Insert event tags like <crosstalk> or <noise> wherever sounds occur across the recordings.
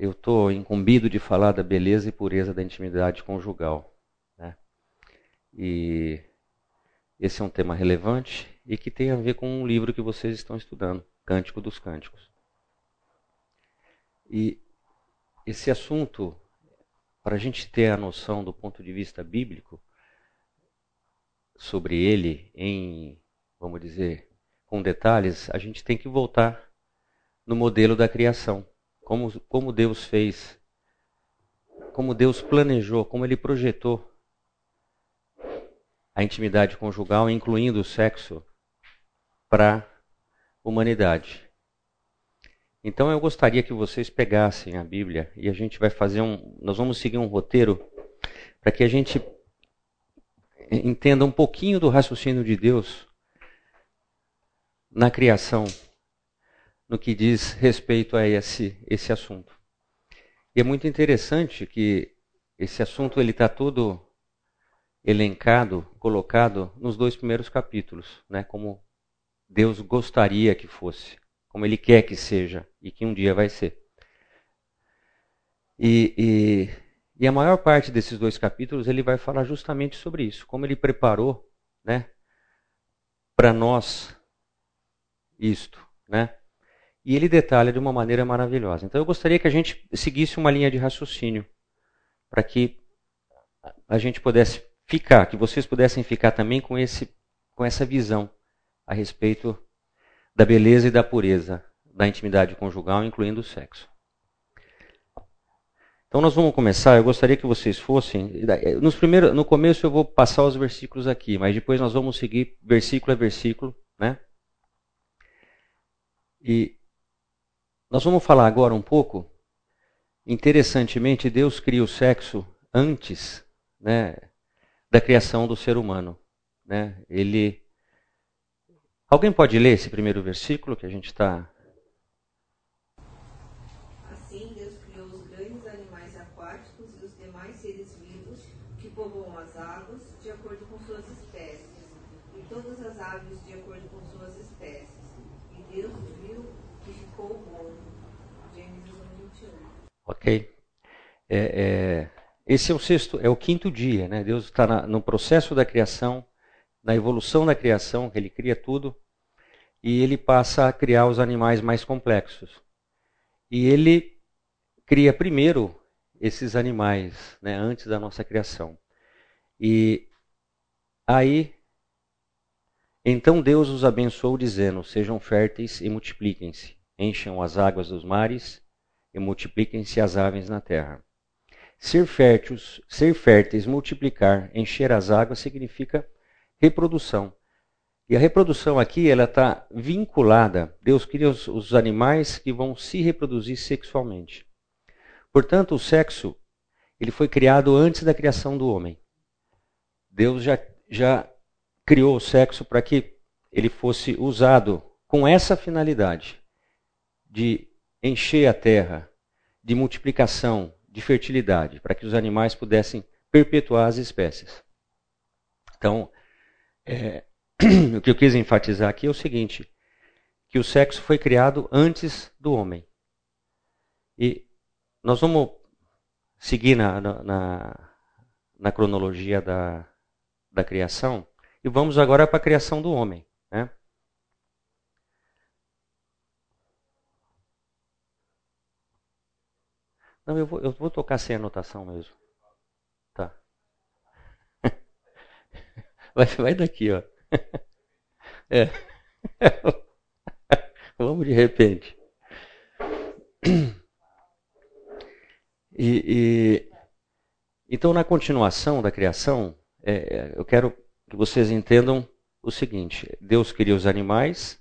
eu estou incumbido de falar da beleza e pureza da intimidade conjugal. Né? E esse é um tema relevante e que tem a ver com um livro que vocês estão estudando, Cântico dos Cânticos. E esse assunto, para a gente ter a noção do ponto de vista bíblico sobre ele, em, vamos dizer, com detalhes, a gente tem que voltar no modelo da criação como, como Deus fez, como Deus planejou, como Ele projetou a intimidade conjugal, incluindo o sexo, para a humanidade. Então eu gostaria que vocês pegassem a Bíblia e a gente vai fazer um. Nós vamos seguir um roteiro para que a gente entenda um pouquinho do raciocínio de Deus na criação no que diz respeito a esse, esse assunto. E é muito interessante que esse assunto ele está todo elencado, colocado nos dois primeiros capítulos, né? Como Deus gostaria que fosse, como Ele quer que seja e que um dia vai ser. E, e, e a maior parte desses dois capítulos ele vai falar justamente sobre isso, como Ele preparou, né? Para nós isto, né? E ele detalha de uma maneira maravilhosa. Então eu gostaria que a gente seguisse uma linha de raciocínio para que a gente pudesse ficar, que vocês pudessem ficar também com, esse, com essa visão a respeito da beleza e da pureza da intimidade conjugal, incluindo o sexo. Então nós vamos começar. Eu gostaria que vocês fossem. Nos primeiros, no começo eu vou passar os versículos aqui, mas depois nós vamos seguir versículo a versículo, né? E nós vamos falar agora um pouco. Interessantemente, Deus cria o sexo antes né, da criação do ser humano. Né? Ele. Alguém pode ler esse primeiro versículo que a gente está Assim Deus criou os grandes animais aquáticos e os demais seres vivos que povoam as águas, de acordo com suas espécies, e todas as aves de acordo com suas espécies. E Deus viu que ficou bom. Gênesis 1, 21. Ok? É, é, esse é o sexto, é o quinto dia, né? Deus está no processo da criação, na evolução da criação, ele cria tudo e ele passa a criar os animais mais complexos. E ele cria primeiro esses animais, né, antes da nossa criação. E aí, então Deus os abençoou, dizendo: Sejam férteis e multipliquem-se, encham as águas dos mares e multipliquem-se as aves na terra. Ser férteis, ser férteis, multiplicar, encher as águas significa reprodução. E a reprodução aqui ela está vinculada. Deus cria os, os animais que vão se reproduzir sexualmente. Portanto, o sexo ele foi criado antes da criação do homem. Deus já, já criou o sexo para que ele fosse usado com essa finalidade de encher a terra, de multiplicação, de fertilidade, para que os animais pudessem perpetuar as espécies. Então, é, <clears throat> o que eu quis enfatizar aqui é o seguinte: que o sexo foi criado antes do homem. E nós vamos seguir na, na, na cronologia da, da criação e vamos agora para a criação do homem. Né? Não, eu vou, eu vou tocar sem anotação mesmo. Tá. <laughs> Vai, vai daqui, ó. <laughs> É. <laughs> Vamos de repente. E, e, então, na continuação da criação, é, é, eu quero que vocês entendam o seguinte: Deus cria os animais,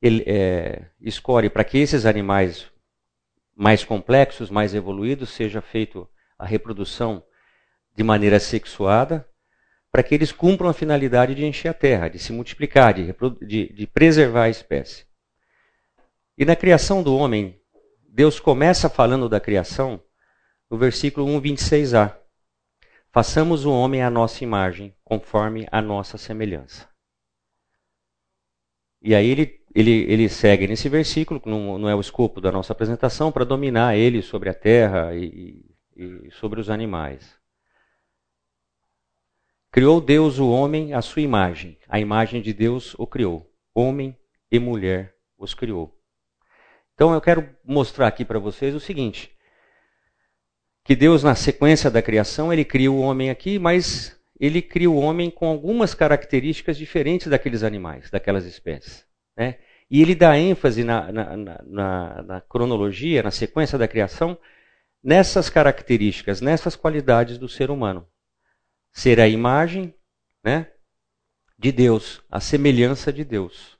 ele é, escolhe para que esses animais mais complexos, mais evoluídos, seja feito a reprodução de maneira sexuada, para que eles cumpram a finalidade de encher a terra, de se multiplicar, de, de, de preservar a espécie. E na criação do homem, Deus começa falando da criação no versículo 1, 26a. Façamos o homem à nossa imagem, conforme a nossa semelhança. E aí ele ele, ele segue nesse versículo, que não, não é o escopo da nossa apresentação, para dominar ele sobre a terra e, e sobre os animais. Criou Deus o homem à sua imagem. A imagem de Deus o criou. Homem e mulher os criou. Então eu quero mostrar aqui para vocês o seguinte: que Deus, na sequência da criação, ele cria o homem aqui, mas ele cria o homem com algumas características diferentes daqueles animais, daquelas espécies. Né? E ele dá ênfase na, na, na, na, cronologia, na sequência da criação, nessas características, nessas qualidades do ser humano. Ser a imagem né, de Deus, a semelhança de Deus.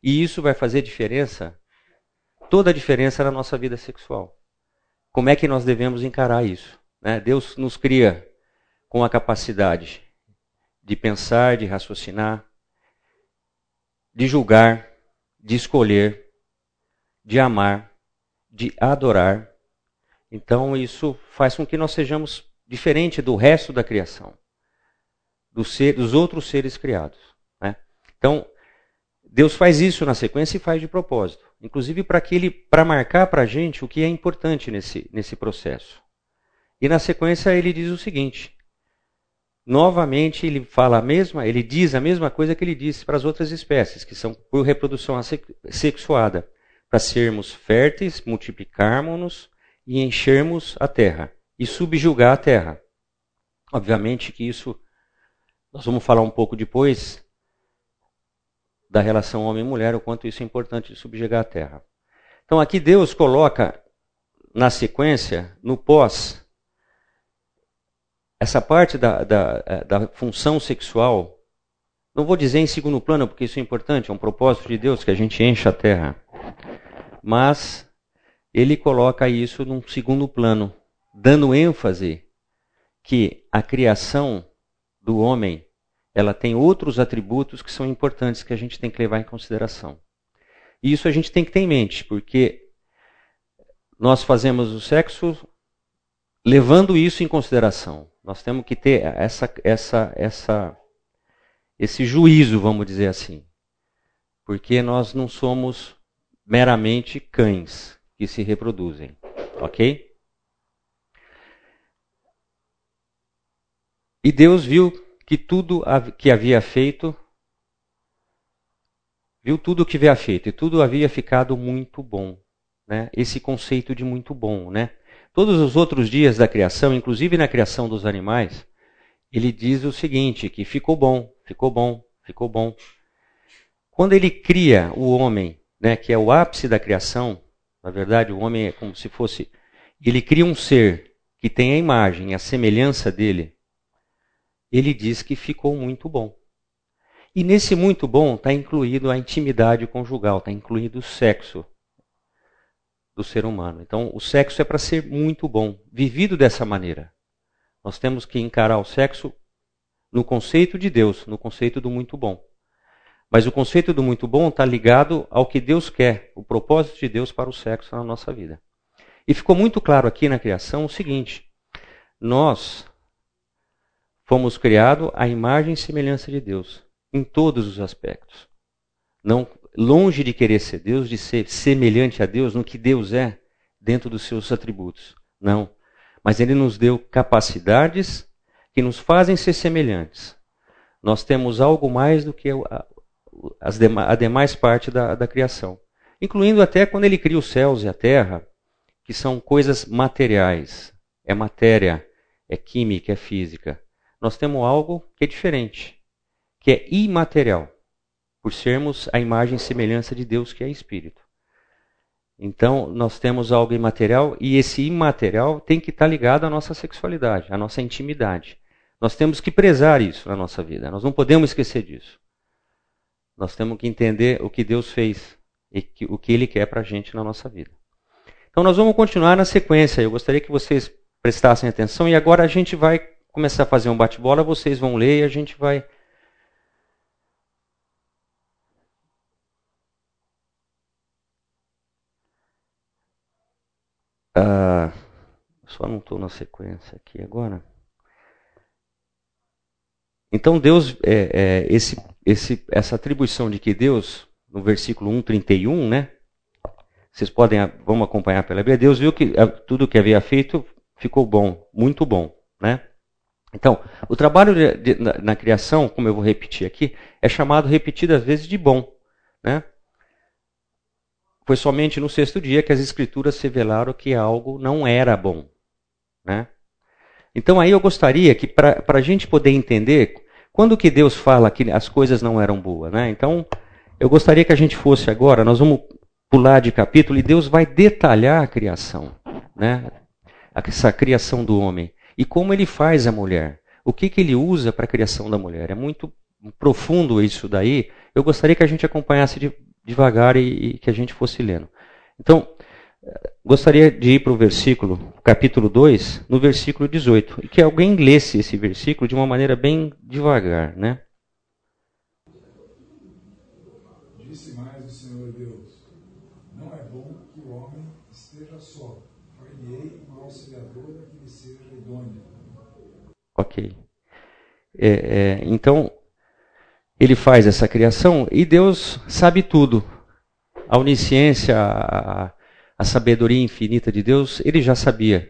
E isso vai fazer diferença, toda a diferença na nossa vida sexual. Como é que nós devemos encarar isso? Né? Deus nos cria com a capacidade de pensar, de raciocinar, de julgar, de escolher, de amar, de adorar. Então isso faz com que nós sejamos diferente do resto da criação, do ser, dos outros seres criados. Né? Então Deus faz isso na sequência e faz de propósito, inclusive para que ele, para marcar para a gente o que é importante nesse, nesse processo. E na sequência ele diz o seguinte: novamente ele fala a mesma, ele diz a mesma coisa que ele disse para as outras espécies, que são por reprodução sexuada, para sermos férteis, multiplicarmos-nos e enchermos a terra e subjugar a terra. Obviamente que isso nós vamos falar um pouco depois da relação homem-mulher, o quanto isso é importante de subjugar a terra. Então aqui Deus coloca na sequência, no pós, essa parte da, da, eh, da função sexual, não vou dizer em segundo plano, porque isso é importante, é um propósito de Deus que a gente encha a terra. Mas ele coloca isso num segundo plano, dando ênfase que a criação do homem ela tem outros atributos que são importantes que a gente tem que levar em consideração. E isso a gente tem que ter em mente, porque nós fazemos o sexo levando isso em consideração. Nós temos que ter essa, essa, essa, esse juízo, vamos dizer assim. Porque nós não somos meramente cães que se reproduzem. Ok? E Deus viu que tudo que havia feito, viu tudo que havia feito, e tudo havia ficado muito bom. Né? Esse conceito de muito bom. Né? Todos os outros dias da criação, inclusive na criação dos animais, ele diz o seguinte: que ficou bom, ficou bom, ficou bom. Quando ele cria o homem, né, que é o ápice da criação, na verdade, o homem é como se fosse. Ele cria um ser que tem a imagem, a semelhança dele. Ele diz que ficou muito bom. E nesse muito bom está incluído a intimidade conjugal, está incluído o sexo do ser humano. Então, o sexo é para ser muito bom, vivido dessa maneira. Nós temos que encarar o sexo no conceito de Deus, no conceito do muito bom. Mas o conceito do muito bom está ligado ao que Deus quer, o propósito de Deus para o sexo na nossa vida. E ficou muito claro aqui na criação o seguinte: nós fomos criados à imagem e semelhança de Deus, em todos os aspectos. Não longe de querer ser Deus, de ser semelhante a Deus no que Deus é dentro dos seus atributos. Não. Mas Ele nos deu capacidades que nos fazem ser semelhantes. Nós temos algo mais do que a, a demais parte da, da criação. Incluindo até quando Ele cria os céus e a terra, que são coisas materiais. É matéria, é química, é física. Nós temos algo que é diferente, que é imaterial por sermos a imagem e semelhança de Deus que é Espírito. Então, nós temos algo imaterial e esse imaterial tem que estar ligado à nossa sexualidade, à nossa intimidade. Nós temos que prezar isso na nossa vida, nós não podemos esquecer disso. Nós temos que entender o que Deus fez e o que Ele quer para a gente na nossa vida. Então, nós vamos continuar na sequência. Eu gostaria que vocês prestassem atenção e agora a gente vai começar a fazer um bate-bola, vocês vão ler e a gente vai Ah, só não estou na sequência aqui agora. Então Deus, é, é, esse, esse, essa atribuição de que Deus no versículo 1:31, né? Vocês podem, vamos acompanhar pela Bíblia. Deus viu que tudo que havia feito ficou bom, muito bom, né? Então, o trabalho de, de, na, na, criação, como eu vou repetir aqui, é chamado repetidas vezes de bom, né? Foi somente no sexto dia que as escrituras revelaram que algo não era bom, né? Então aí eu gostaria que para a gente poder entender quando que Deus fala que as coisas não eram boas, né? Então eu gostaria que a gente fosse agora, nós vamos pular de capítulo e Deus vai detalhar a criação, né? Essa criação do homem e como ele faz a mulher. O que, que ele usa para a criação da mulher? É muito profundo isso daí. Eu gostaria que a gente acompanhasse de, devagar e, e, que a gente fosse lendo. Então, gostaria de ir para o versículo, capítulo 2, no versículo 18, e que alguém lesse esse versículo de uma maneira bem devagar, né? Ok. É, é, então, ele faz essa criação e Deus sabe tudo. A onisciência, a, a sabedoria infinita de Deus, ele já sabia.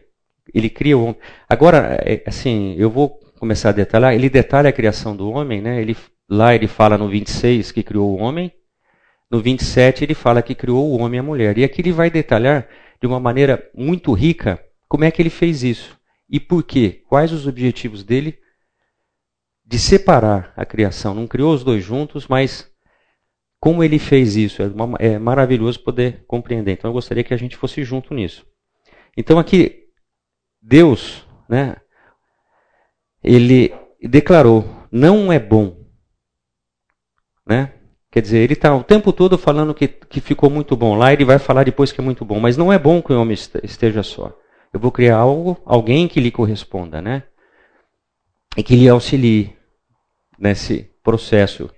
Ele cria o homem. Agora, é, assim, eu vou começar a detalhar. Ele detalha a criação do homem, né? Ele, lá ele fala no 26 que criou o homem. No 27 ele fala que criou o homem e a mulher. E aqui ele vai detalhar de uma maneira muito rica como é que ele fez isso. E por quê? Quais os objetivos dele de separar a criação? Não criou os dois juntos, mas como ele fez isso? É, uma, é maravilhoso poder compreender. Então eu gostaria que a gente fosse junto nisso. Então aqui, Deus, né, ele declarou: não é bom. Né? Quer dizer, ele está o tempo todo falando que, que ficou muito bom. Lá ele vai falar depois que é muito bom. Mas não é bom que o homem esteja só. Eu vou criar algo, alguém que lhe corresponda, né? E que lhe auxilie nesse processo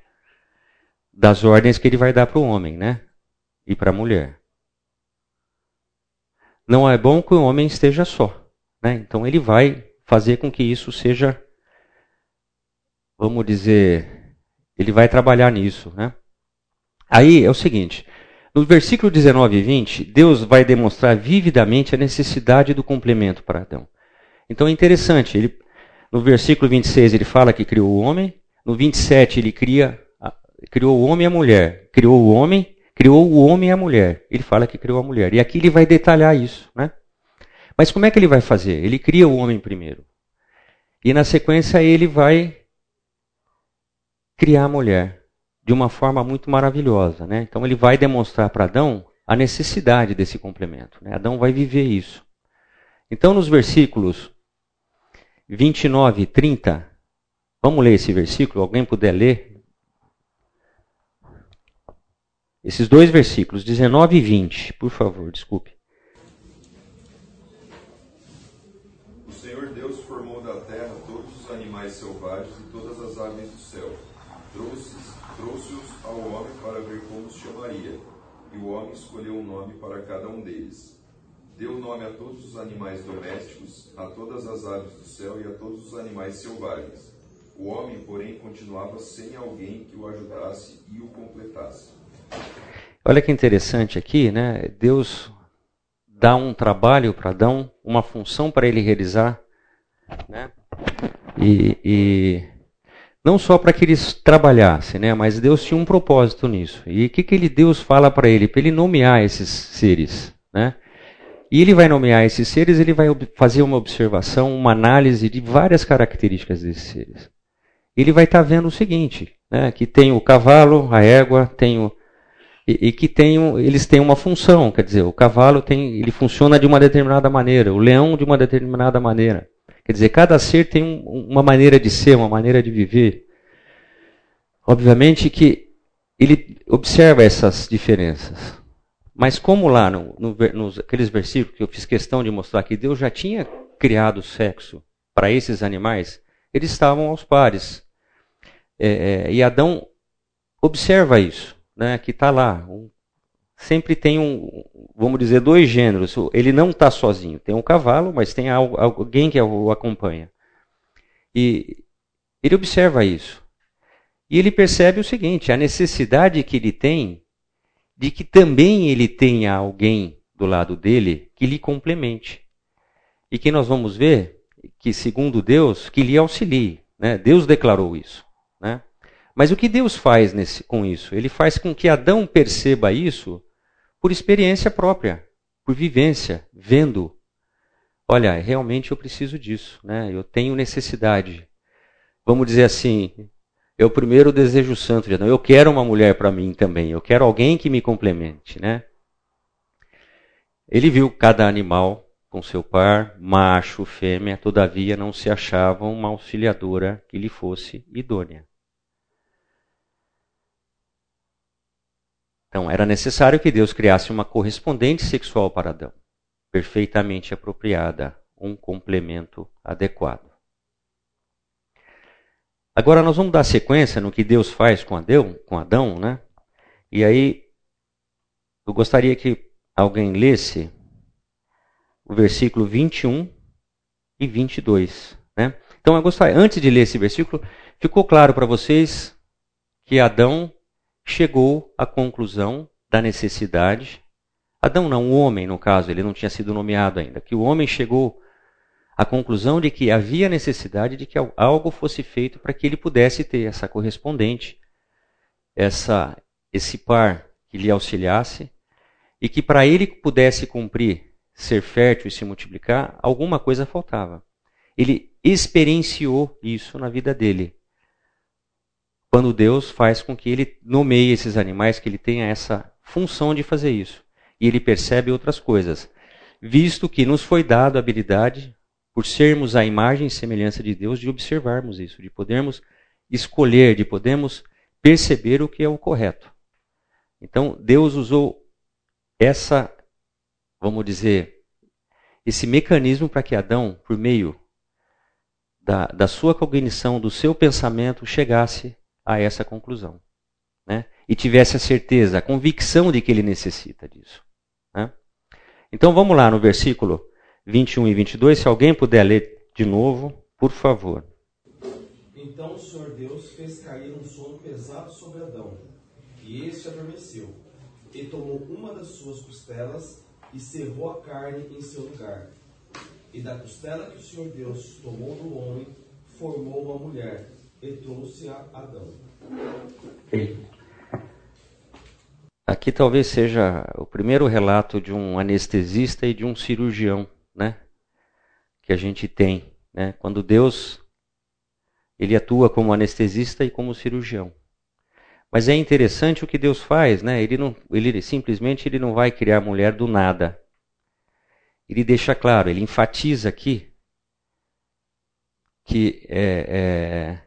das ordens que ele vai dar para o homem, né? E para a mulher. Não é bom que o homem esteja só, né? Então ele vai fazer com que isso seja, vamos dizer, ele vai trabalhar nisso, né? Aí é o seguinte, no versículo 19 e 20, Deus vai demonstrar vividamente a necessidade do complemento para Adão. Então é interessante, ele, no versículo 26 ele fala que criou o homem, no 27 ele cria, criou o homem e a mulher, criou o homem, criou o homem e a mulher. Ele fala que criou a mulher. E aqui ele vai detalhar isso, né? Mas como é que ele vai fazer? Ele cria o homem primeiro. E na sequência ele vai criar a mulher de uma forma muito maravilhosa. Né? Então ele vai demonstrar para Adão a necessidade desse complemento. Né? Adão vai viver isso. Então nos versículos 29 e 30, vamos ler esse versículo? Alguém puder ler? Esses dois versículos, 19 e 20, por favor, desculpe. O Senhor Deus formou da terra todos os animais selvagens e todas as aves do céu. Trouxe trouxe-os ao homem para ver como os chamaria, e o homem escolheu um nome para cada um deles. Deu nome a todos os animais domésticos, a todas as aves do céu e a todos os animais selvagens. O homem, porém, continuava sem alguém que o ajudasse e o completasse. Olha que interessante aqui, né? Deus dá um trabalho para Adão, uma função para ele realizar, né? E, e não só para que eles trabalhassem, né? mas Deus tinha um propósito nisso. E o que, que ele, Deus fala para ele? Para ele nomear esses seres. Né? E ele vai nomear esses seres, ele vai fazer uma observação, uma análise de várias características desses seres. Ele vai estar tá vendo o seguinte, né? que tem o cavalo, a égua, tem o, e, e, que tem, eles têm uma função, quer dizer, o cavalo tem, ele funciona de uma determinada maneira, o leão de uma determinada maneira. Quer dizer, cada ser tem um, uma maneira de ser, uma maneira de viver. Obviamente que ele observa essas diferenças. Mas como lá no, no, nos aqueles versículos que eu fiz questão de mostrar que Deus já tinha criado o sexo para esses animais, eles estavam aos pares. É, é, e Adão observa isso, né, que está lá. Um, sempre tem um, vamos dizer, dois gêneros. Ele não está sozinho. Tem um cavalo, mas tem alguém que o acompanha. E ele observa isso. E ele percebe o seguinte: a necessidade que ele tem de que também ele tenha alguém do lado dele que lhe complemente. E que nós vamos ver que, segundo Deus, que lhe auxilie. Né? Deus declarou isso. Né? Mas o que Deus faz nesse, com isso? Ele faz com que Adão perceba isso por experiência própria, por vivência, vendo. Olha, realmente eu preciso disso, né? eu tenho necessidade. Vamos dizer assim, é o primeiro desejo santo de Adão. Eu quero uma mulher para mim também. Eu quero alguém que me complemente, né? Ele viu cada animal com seu par, macho, fêmea, todavia não se achava uma auxiliadora que lhe fosse idônea. Então, era necessário que Deus criasse uma correspondente sexual para Adão, perfeitamente apropriada, um complemento adequado. Agora nós vamos dar sequência no que Deus faz com Adão, com Adão, né? E aí eu gostaria que alguém lesse o versículo 21 e 22, né? Então eu gostaria, antes de ler esse versículo, ficou claro para vocês que Adão chegou à conclusão da necessidade. Adão não, o homem, no caso, ele não tinha sido nomeado ainda. Que o homem chegou à conclusão de que havia necessidade de que algo fosse feito para que ele pudesse ter essa correspondente, essa, esse par que lhe auxiliasse, e que para ele pudesse cumprir, ser fértil e se multiplicar, alguma coisa faltava. Ele experienciou isso na vida dele quando Deus faz com que ele nomeie esses animais, que ele tenha essa função de fazer isso. E ele percebe outras coisas. Visto que nos foi dado a habilidade, por sermos a imagem e semelhança de Deus, de observarmos isso, de podermos escolher, de podermos perceber o que é o correto. Então, Deus usou essa, vamos dizer, esse mecanismo para que Adão, por meio da, da sua cognição, do seu pensamento, chegasse a essa conclusão. Né? E tivesse a certeza, a convicção de que ele necessita disso. Né? Então vamos lá no versículo 21 e 22, se alguém puder ler de novo, por favor. Então o Senhor Deus fez cair um sono pesado sobre Adão, e este adormeceu, e tomou uma das suas costelas e cerrou a carne em seu lugar. E da costela que o Senhor Deus tomou do homem, formou uma mulher e trouxe a Adão. Aqui talvez seja o primeiro relato de um anestesista e de um cirurgião, né? Que a gente tem, né? Quando Deus ele atua como anestesista e como cirurgião. Mas é interessante o que Deus faz, né? Ele não, ele simplesmente ele não vai criar a mulher do nada. Ele deixa claro, ele enfatiza aqui que é, é,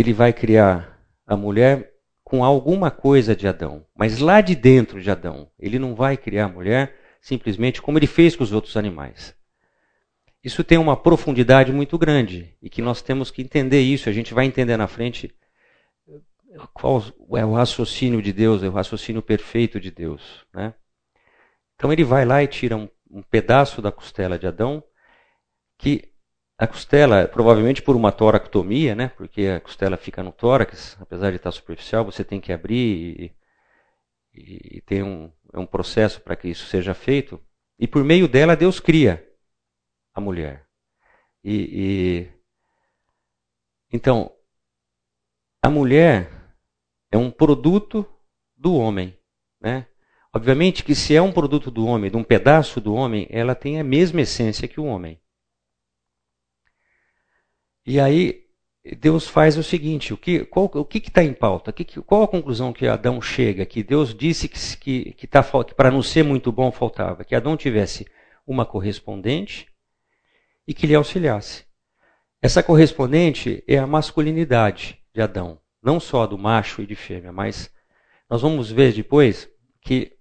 ele vai criar a mulher com alguma coisa de Adão, mas lá de dentro de Adão. Ele não vai criar a mulher simplesmente como ele fez com os outros animais. Isso tem uma profundidade muito grande e que nós temos que entender isso. A gente vai entender na frente qual é o raciocínio de Deus, é o raciocínio perfeito de Deus. Né? Então ele vai lá e tira um, um pedaço da costela de Adão que a costela, provavelmente por uma toractomia, né? Porque a costela fica no tórax, apesar de estar superficial, você tem que abrir e, e tem um, é um processo para que isso seja feito. E por meio dela Deus cria a mulher. E, e então a mulher é um produto do homem, né? Obviamente que se é um produto do homem, de um pedaço do homem, ela tem a mesma essência que o homem. E aí Deus faz o seguinte: o que qual, o que está em pauta? Que, qual a conclusão que Adão chega? Que Deus disse que, que, que, tá, que para não ser muito bom faltava que Adão tivesse uma correspondente e que lhe auxiliasse. Essa correspondente é a masculinidade de Adão, não só do macho e de fêmea, mas nós vamos ver depois que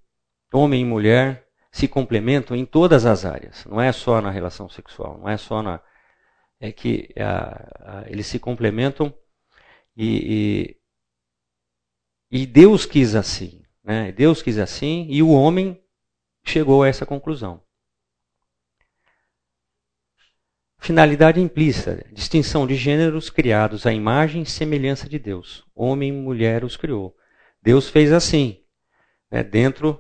homem e mulher se complementam em todas as áreas, não é só na relação sexual, não é só na, é que a, a, eles se complementam e, e, e, Deus quis assim. Né? Deus quis assim e o homem chegou a essa conclusão. Finalidade implícita: distinção de gêneros criados à imagem e semelhança de Deus. Homem e mulher os criou. Deus fez assim, né, dentro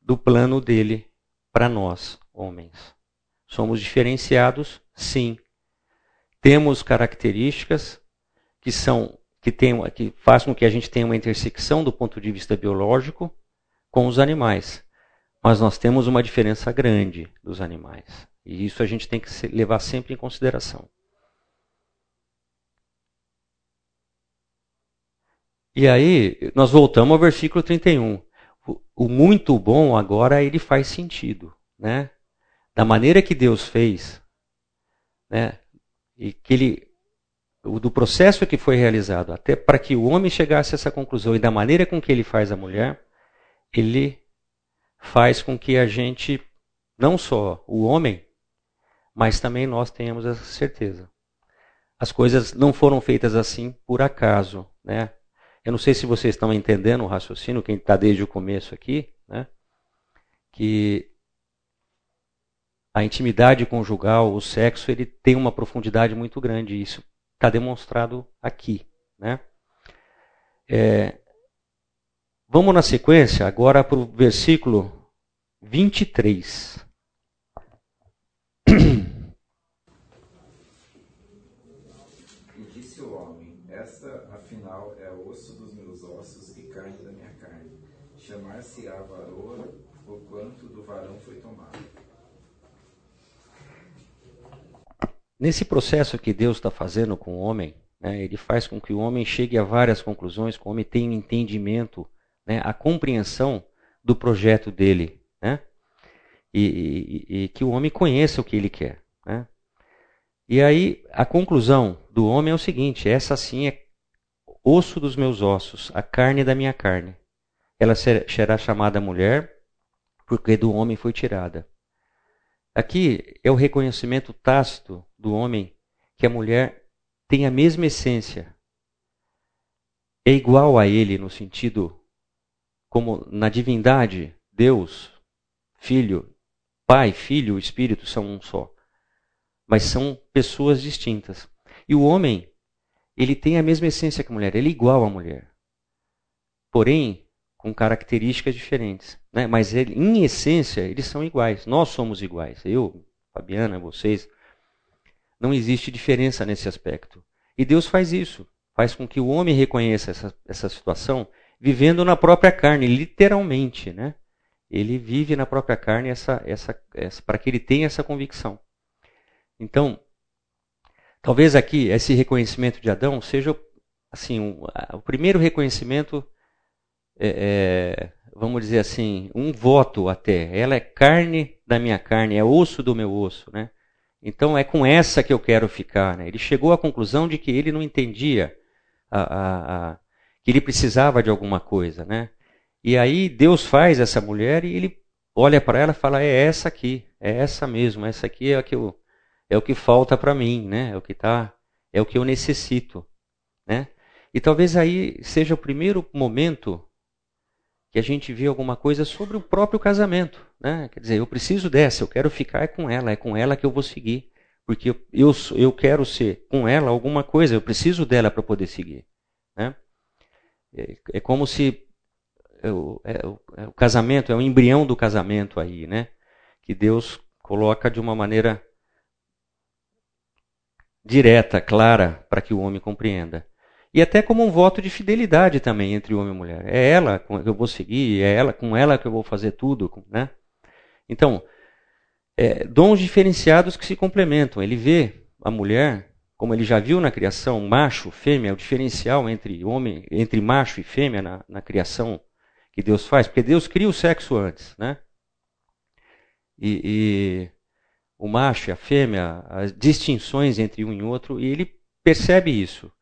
do plano dele para nós, homens. Somos diferenciados, sim. Temos características que são que, tem, que fazem com que a gente tenha uma intersecção do ponto de vista biológico com os animais. Mas nós temos uma diferença grande dos animais. E isso a gente tem que levar sempre em consideração. E aí, nós voltamos ao versículo 31. O muito bom agora ele faz sentido, né? Da maneira que Deus fez, né? E que ele do processo que foi realizado, até para que o homem chegasse a essa conclusão e da maneira com que ele faz a mulher, ele faz com que a gente, não só o homem, mas também nós tenhamos essa certeza. As coisas não foram feitas assim por acaso, né? Eu não sei se vocês estão entendendo o raciocínio, quem está desde o começo aqui, né? Que a intimidade conjugal, o sexo, ele tem uma profundidade muito grande. Isso está demonstrado aqui. Né? É, vamos na sequência agora para o versículo 23. <clears throat> E disse o homem: Esta, afinal, é osso dos meus ossos e carne da minha carne. Chamar-se-á varoa, o quanto do varão foi tomado. Nesse processo que Deus está fazendo com o homem, né, ele faz com que o homem chegue a várias conclusões, que o homem tenha um entendimento, né, a compreensão do projeto dele, né, e, e, e, que o homem conheça o que ele quer. Né. E aí a conclusão do homem é o seguinte: essa sim é osso dos meus ossos, a carne da minha carne. Ela será chamada mulher, porque do homem foi tirada. Aqui é o reconhecimento tácito do homem que a mulher tem a mesma essência. É igual a ele no sentido como na divindade, Deus, Filho, Pai, Filho, Espírito são um só. Mas são pessoas distintas. E o homem, ele tem a mesma essência que a mulher, ele é igual à mulher. Porém, com características diferentes. Né? Mas ele, em essência, eles são iguais. Nós somos iguais. Eu, Fabiana, vocês. Não existe diferença nesse aspecto. E Deus faz isso. Faz com que o homem reconheça essa, essa situação vivendo na própria carne, literalmente. Né? Ele vive na própria carne essa, essa, essa, para que ele tenha essa convicção. Então, talvez aqui esse reconhecimento de Adão seja assim o primeiro reconhecimento, é, é, vamos dizer assim, um voto até. Ela é carne da minha carne, é osso do meu osso, né? Então é com essa que eu quero ficar. Né? Ele chegou à conclusão de que ele não entendia a, a, a, que ele precisava de alguma coisa, né? E aí Deus faz essa mulher e ele olha para ela e fala: é essa aqui, é essa mesmo, essa aqui é, a que eu, é o que falta para mim, né? É o que tá, é o que eu necessito, né? E talvez aí seja o primeiro momento que a gente vê alguma coisa sobre o próprio casamento. Né? Quer dizer, eu preciso dessa, eu quero ficar com ela, é com ela que eu vou seguir. Porque eu, eu, eu quero ser com ela alguma coisa, eu preciso dela para poder seguir. Né? É, é, como se é, o, é, o casamento, é o embrião do casamento aí, né? que Deus coloca de uma maneira direta, clara, para que o homem compreenda. E até como um voto de fidelidade também entre homem e mulher. É ela que eu vou seguir, é ela com ela que eu vou fazer tudo, né? Então, é, dons diferenciados que se complementam. Ele vê a mulher, como ele já viu na criação, macho, fêmea, o diferencial entre homem, entre macho e fêmea na, na criação que Deus faz, porque Deus cria o sexo antes, né? E, e o macho e a fêmea, as distinções entre um e outro, e ele percebe isso.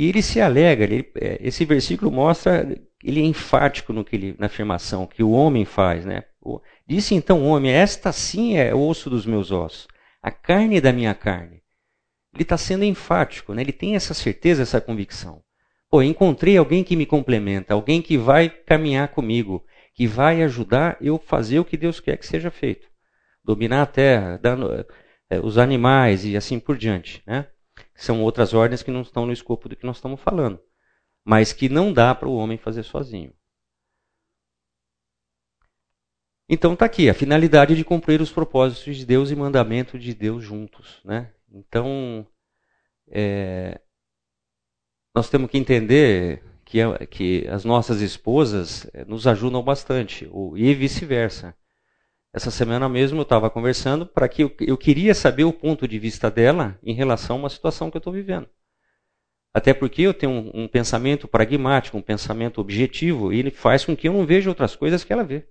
E ele se alegra, ele, é, esse versículo mostra, ele é enfático no que ele, na afirmação que o homem faz, né? Disse então o homem: Esta sim é osso dos meus ossos, a carne da minha carne. Ele está sendo enfático, né? ele tem essa certeza, essa convicção. Pô, encontrei alguém que me complementa, alguém que vai caminhar comigo, que vai ajudar eu fazer o que Deus quer que seja feito. Dominar a terra, dando, é, os animais e assim por diante. Né? são outras ordens que não estão no escopo do que nós estamos falando, mas que não dá para o homem fazer sozinho. Então está aqui a finalidade de cumprir os propósitos de Deus e mandamento de Deus juntos, né? Então é, nós temos que entender que, que as nossas esposas é, nos ajudam bastante, e vice-versa. Essa semana mesmo eu estava conversando para que eu, eu, queria saber o ponto de vista dela em relação a uma situação que eu estou vivendo. Até porque eu tenho um, um, pensamento pragmático, um pensamento objetivo, e ele faz com que eu não veja outras coisas que ela vê.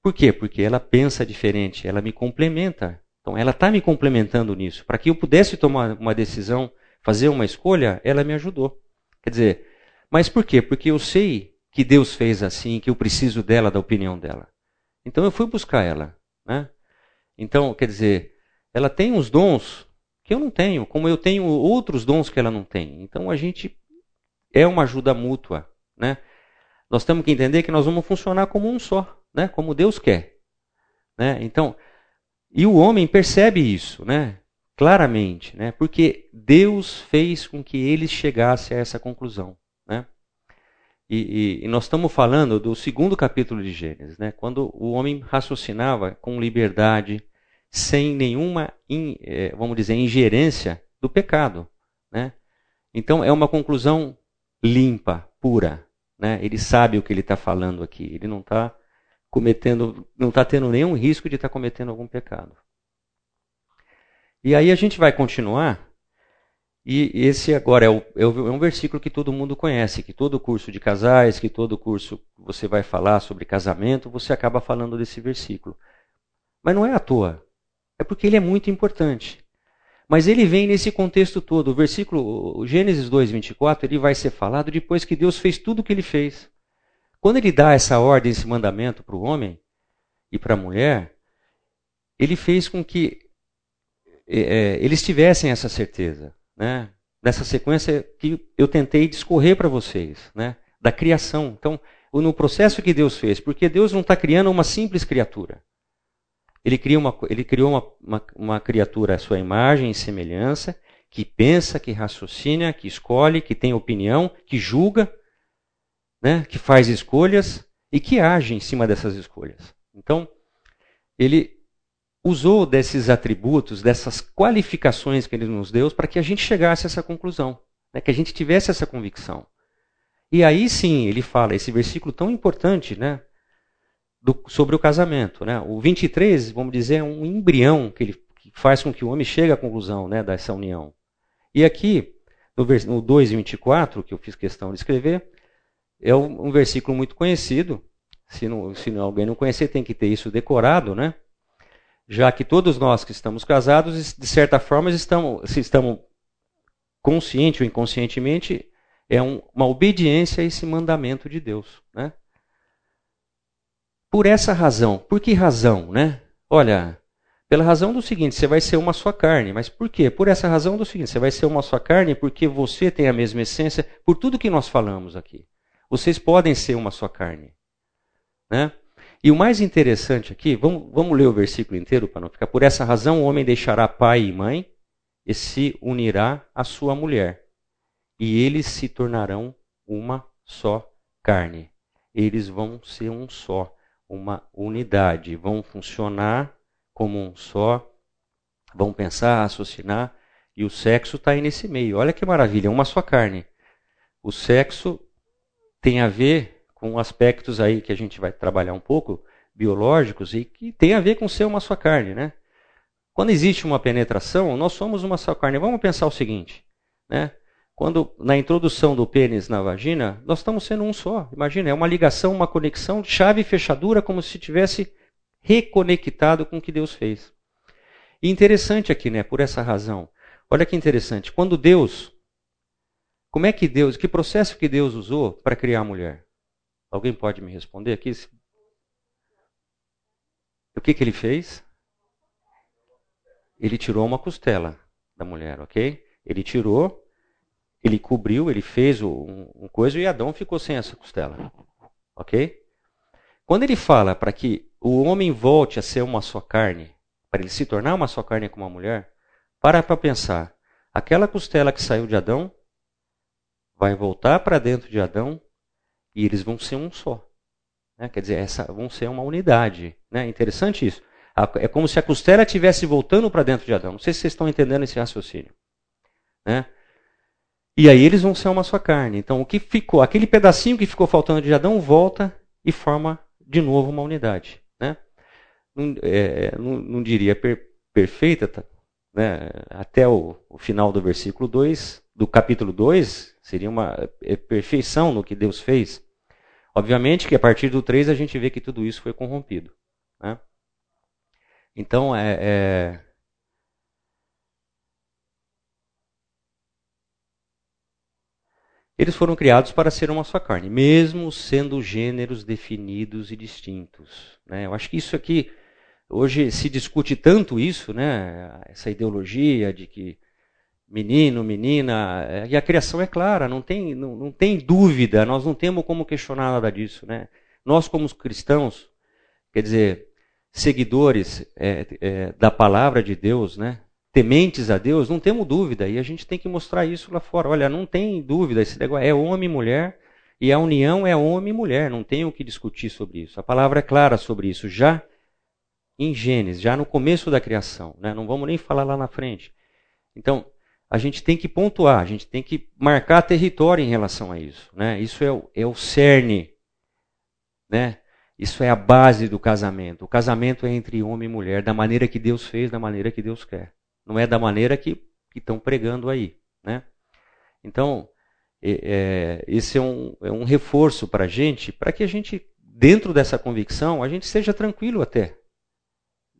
Por quê? Porque ela pensa diferente, ela me complementa. Então ela está me complementando nisso. Para que eu pudesse tomar uma decisão, fazer uma escolha, ela me ajudou. Quer dizer, mas por quê? Porque eu sei que Deus fez assim, que eu preciso dela, da opinião dela. Então eu fui buscar ela. Né? Então, quer dizer, ela tem uns dons que eu não tenho, como eu tenho outros dons que ela não tem. Então a gente é uma ajuda mútua. Né? Nós temos que entender que nós vamos funcionar como um só, né? como Deus quer. Né? Então, e o homem percebe isso, né? claramente, né? porque Deus fez com que ele chegasse a essa conclusão. E, e, e, nós estamos falando do segundo capítulo de Gênesis, né? quando o homem raciocinava com liberdade, sem nenhuma, in, é, vamos dizer, ingerência do pecado. Né? Então é uma conclusão limpa, pura. Né? Ele sabe o que ele está falando aqui. Ele não está cometendo, não está tendo nenhum risco de estar tá cometendo algum pecado. E aí a gente vai continuar e esse agora é, o, é, um versículo que todo mundo conhece, que todo curso de casais, que todo curso que você vai falar sobre casamento, você acaba falando desse versículo. Mas não é à toa. É porque ele é muito importante. Mas ele vem nesse contexto todo. O versículo, o Gênesis 2, 24, ele vai ser falado depois que Deus fez tudo o que ele fez. Quando ele dá essa ordem, esse mandamento para o homem e para a mulher, ele fez com que é, eles tivessem essa certeza né, dessa sequência que eu tentei discorrer para vocês, né, da criação. Então, no processo que Deus fez, porque Deus não está criando uma simples criatura. Ele, cria uma, ele criou uma, uma, uma criatura à sua imagem e semelhança, que pensa, que raciocina, que escolhe, que tem opinião, que julga, né, que faz escolhas e que age em cima dessas escolhas. Então, ele usou desses atributos, dessas qualificações que ele nos deu, para que a gente chegasse a essa conclusão, né? que a gente tivesse essa convicção. E aí sim ele fala esse versículo tão importante né? Do, sobre o casamento. Né? O 23, vamos dizer, é um embrião que, ele, que faz com que o homem chegue à conclusão né, dessa união. E aqui, no, no 2 e 24, que eu fiz questão de escrever, é um, um versículo muito conhecido. Se, não, se alguém não conhecer, tem que ter isso decorado, né? Já que todos nós que estamos casados, de certa forma, estamos, estamos consciente ou inconscientemente, é um, uma obediência a esse mandamento de Deus. Né? Por essa razão. Por que razão? Né? Olha, pela razão do seguinte, você vai ser uma só carne. Mas por quê? Por essa razão do seguinte, você vai ser uma só carne porque você tem a mesma essência, por tudo que nós falamos aqui. Vocês podem ser uma só carne. Né? E o mais interessante aqui, vamos, vamos ler o versículo inteiro para não ficar. Por essa razão, o homem deixará pai e mãe e se unirá à sua mulher, e eles se tornarão uma só carne. Eles vão ser um só, uma unidade, vão funcionar como um só, vão pensar, raciocinar, e o sexo está aí nesse meio. Olha que maravilha, uma só carne. O sexo tem a ver com aspectos aí que a gente vai trabalhar um pouco, biológicos, e que tem a ver com ser uma só carne, né? Quando existe uma penetração, nós somos uma só carne. Vamos pensar o seguinte, né? Quando na introdução do pênis na vagina, nós estamos sendo um só. Imagina, é uma ligação, uma conexão, chave e fechadura, como se tivesse reconectado com o que Deus fez. E interessante aqui, né? Por essa razão. Olha que interessante. Quando Deus, como é que Deus, que processo que Deus usou para criar a mulher? Alguém pode me responder aqui? O que, que ele fez? Ele tirou uma costela da mulher, ok? Ele tirou, ele cobriu, ele fez um, um coisa e Adão ficou sem essa costela, ok? Quando ele fala para que o homem volte a ser uma só carne, para ele se tornar uma só carne com uma mulher, para para pensar. Aquela costela que saiu de Adão vai voltar para dentro de Adão e eles vão ser um só. Né? Quer dizer, essa vão ser uma unidade. Né? Interessante isso. É como se a costela estivesse voltando para dentro de Adão. Não sei se vocês estão entendendo esse raciocínio. Né? E aí eles vão ser uma só carne. Então o que ficou, aquele pedacinho que ficou faltando de Adão volta e forma de novo uma unidade. Né? Não, é, não, não diria per, perfeita, tá? né? até o, o, final do versículo 2, do capítulo 2, seria uma é, perfeição no que Deus fez. Obviamente que a partir do 3 a gente vê que tudo isso foi corrompido. Né? Então, é, é, Eles foram criados para ser uma só carne, mesmo sendo gêneros definidos e distintos. Né? Eu acho que isso aqui, hoje se discute tanto isso, né? essa ideologia de que menino, menina, é, e a criação é clara, não tem, não, não tem dúvida, nós não temos como questionar nada disso. Né? Nós, como cristãos, quer dizer, seguidores é, é, da palavra de Deus, né? tementes a Deus, não temos dúvida, e a gente tem que mostrar isso lá fora. Olha, não tem dúvida, esse negócio é homem e mulher, e a união é homem e mulher, não tem o que discutir sobre isso. A palavra é clara sobre isso, já em Gênesis, já no começo da criação, né? não vamos nem falar lá na frente. Então, a gente tem que pontuar, a gente tem que marcar território em relação a isso. Né? Isso é o, é o cerne, né? isso é a base do casamento. O casamento é entre homem e mulher, da maneira que Deus fez, da maneira que Deus quer. Não é da maneira que estão pregando aí. Né? Então, é, esse é um, é um reforço para a gente, para que a gente, dentro dessa convicção, a gente seja tranquilo até,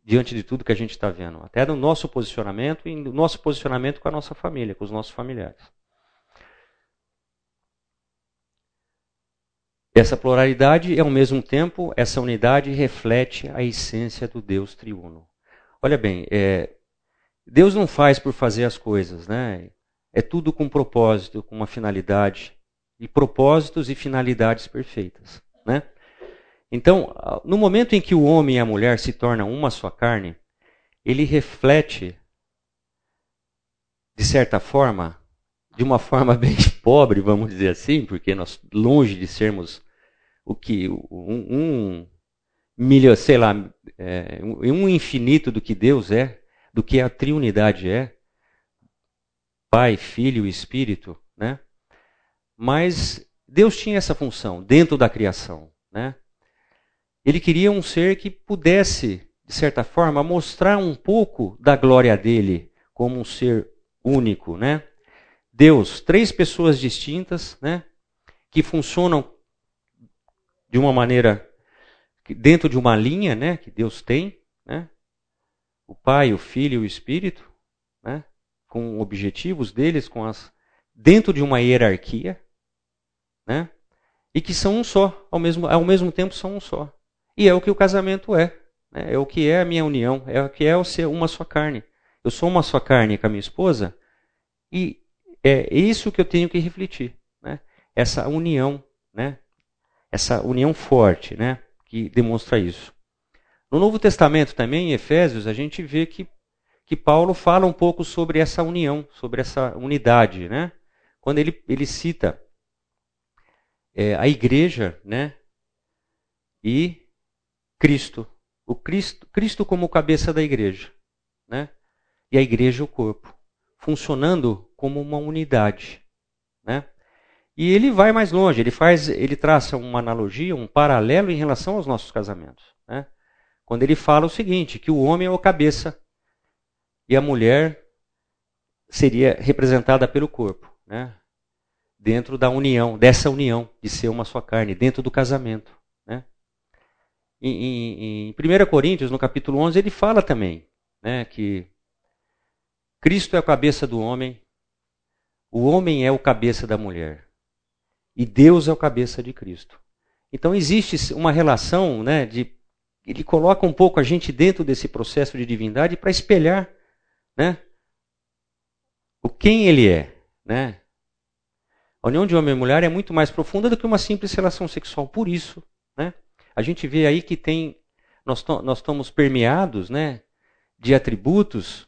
diante de tudo que a gente está vendo. Até no nosso posicionamento e no nosso posicionamento com a nossa família, com os nossos familiares. Essa pluralidade, ao mesmo tempo, essa unidade reflete a essência do Deus triuno. Olha bem, é, Deus não faz por fazer as coisas, né? É tudo com propósito, com uma finalidade. E propósitos e finalidades perfeitas, né? Então, no momento em que o homem e a mulher se tornam uma só carne, ele reflete, de certa forma, de uma forma <laughs> bem pobre, vamos dizer assim, porque nós, longe de sermos o que um, um milho, sei lá, é, um infinito do que Deus é, do que a triunidade é, Pai, Filho e Espírito, né? Mas Deus tinha essa função dentro da criação, né? Ele queria um ser que pudesse, de certa forma, mostrar um pouco da glória dele como um ser único, né? Deus, três pessoas distintas, né? Que funcionam de uma maneira dentro de uma linha, né? Que Deus tem, né? o Pai, o Filho e o Espírito, né? com objetivos deles, com as dentro de uma hierarquia, né? E que são um só, ao mesmo, ao mesmo tempo são um só. E é o que o casamento é. Né? É o que é a minha união, é o que é o ser uma só carne. Eu sou uma só carne com a minha esposa e é isso que eu tenho que refletir, né? Essa união, né? Essa união forte, né? Que demonstra isso. No Novo Testamento também, em Efésios, a gente vê que, que Paulo fala um pouco sobre essa união, sobre essa unidade, né? Quando ele, ele cita é, a igreja, né? E Cristo. O Cristo, Cristo como cabeça da igreja, né? E a igreja o corpo, funcionando como uma unidade, né? E ele vai mais longe, ele faz, ele traça uma analogia, um paralelo em relação aos nossos casamentos, né? quando ele fala o seguinte: que o homem é o cabeça e a mulher seria representada pelo corpo, né? dentro da união, dessa união de ser uma só carne, dentro do casamento. Em, em, em 1 Coríntios, no capítulo 11, ele fala também né, que Cristo é a cabeça do homem, o homem é o cabeça da mulher e Deus é o cabeça de Cristo. Então existe uma relação né, de ele coloca um pouco a gente dentro desse processo de divindade para espelhar né, o quem ele é. Né? A união de homem e mulher é muito mais profunda do que uma simples relação sexual. Por isso, né, a gente vê aí que tem nós, nós estamos permeados né, de atributos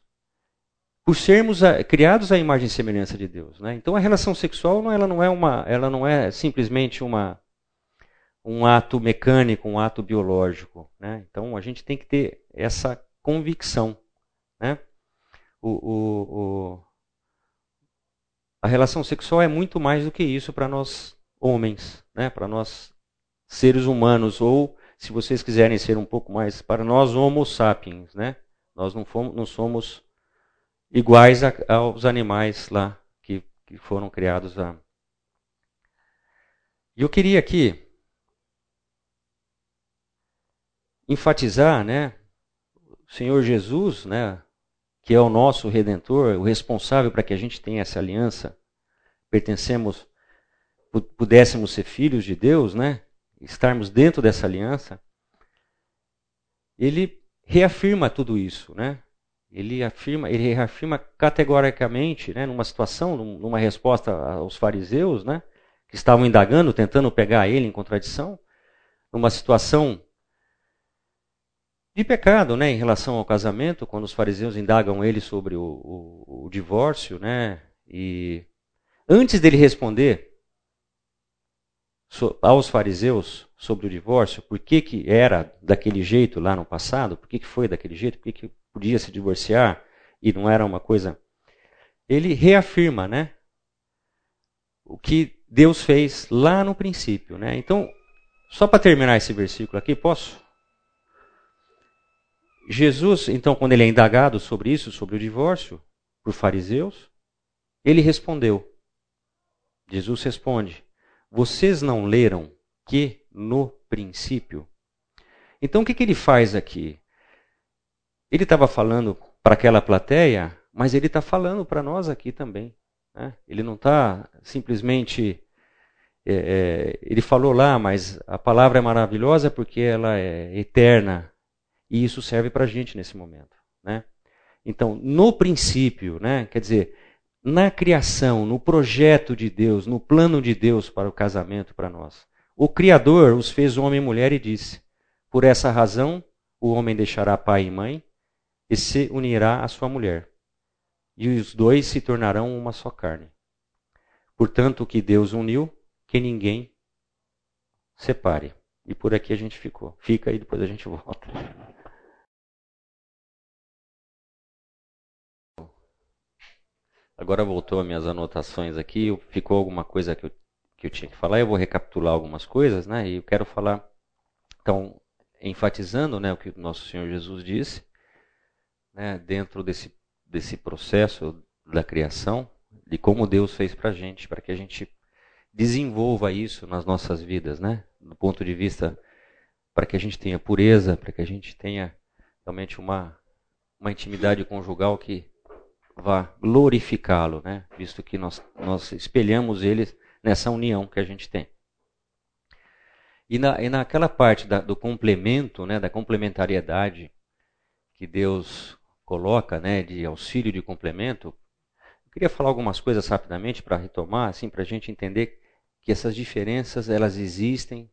por sermos a, criados à imagem e semelhança de Deus. Né? Então a relação sexual não, ela não é uma, ela não é simplesmente uma um ato mecânico, um ato biológico. Né? Então a gente tem que ter essa convicção. Né? O, o, o, a relação sexual é muito mais do que isso para nós homens, né? para nós seres humanos, ou se vocês quiserem ser um pouco mais, para nós homo sapiens. Né? Nós não, fomos, não somos iguais a, aos animais lá que, que foram criados a. E eu queria aqui enfatizar, né, o Senhor Jesus, né, que é o nosso redentor, o responsável para que a gente tenha essa aliança, pertencemos, pudéssemos ser filhos de Deus, né, estarmos dentro dessa aliança, ele reafirma tudo isso, né? Ele afirma, ele reafirma categoricamente, né, numa situação, numa resposta aos fariseus, né, que estavam indagando, tentando pegar ele em contradição, numa situação de pecado, né, em relação ao casamento, quando os fariseus indagam ele sobre o, o, o divórcio, né, e antes dele responder aos fariseus sobre o divórcio, por que, que era daquele jeito lá no passado, por que, que foi daquele jeito, por que, que podia se divorciar e não era uma coisa. Ele reafirma, né, o que Deus fez lá no princípio, né? Então, só para terminar esse versículo aqui, posso? Jesus, então, quando ele é indagado sobre isso, sobre o divórcio, por fariseus, ele respondeu. Jesus responde: Vocês não leram que no princípio? Então, o que, que ele faz aqui? Ele estava falando para aquela plateia, mas ele está falando para nós aqui também. Né? Ele não está simplesmente. É, é, ele falou lá, mas a palavra é maravilhosa porque ela é eterna, e isso serve para a gente nesse momento. Né? Então, no princípio, né, quer dizer, na criação, no projeto de Deus, no plano de Deus para o casamento para nós, o Criador os fez homem e mulher e disse: Por essa razão, o homem deixará pai e mãe e se unirá à sua mulher, e os dois se tornarão uma só carne. Portanto, o que Deus uniu, que ninguém separe. E por aqui a gente ficou. Fica e depois a gente volta. Agora voltou as minhas anotações aqui, ficou alguma coisa que eu, que eu tinha que falar, eu vou recapitular algumas coisas, né? E eu quero falar, então, enfatizando né, o que o nosso Senhor Jesus disse, né, dentro desse, desse processo da criação, de como Deus fez para a gente, para que a gente desenvolva isso nas nossas vidas, né? Do ponto de vista para que a gente tenha pureza, para que a gente tenha realmente uma, uma intimidade conjugal que vá glorificá-lo, né? visto que nós, nós espelhamos ele nessa união que a gente tem. E, na, e naquela parte da, do complemento, né, da complementariedade que Deus coloca, né, de auxílio de complemento, eu queria falar algumas coisas rapidamente para retomar, assim, para a gente entender que essas diferenças elas existem,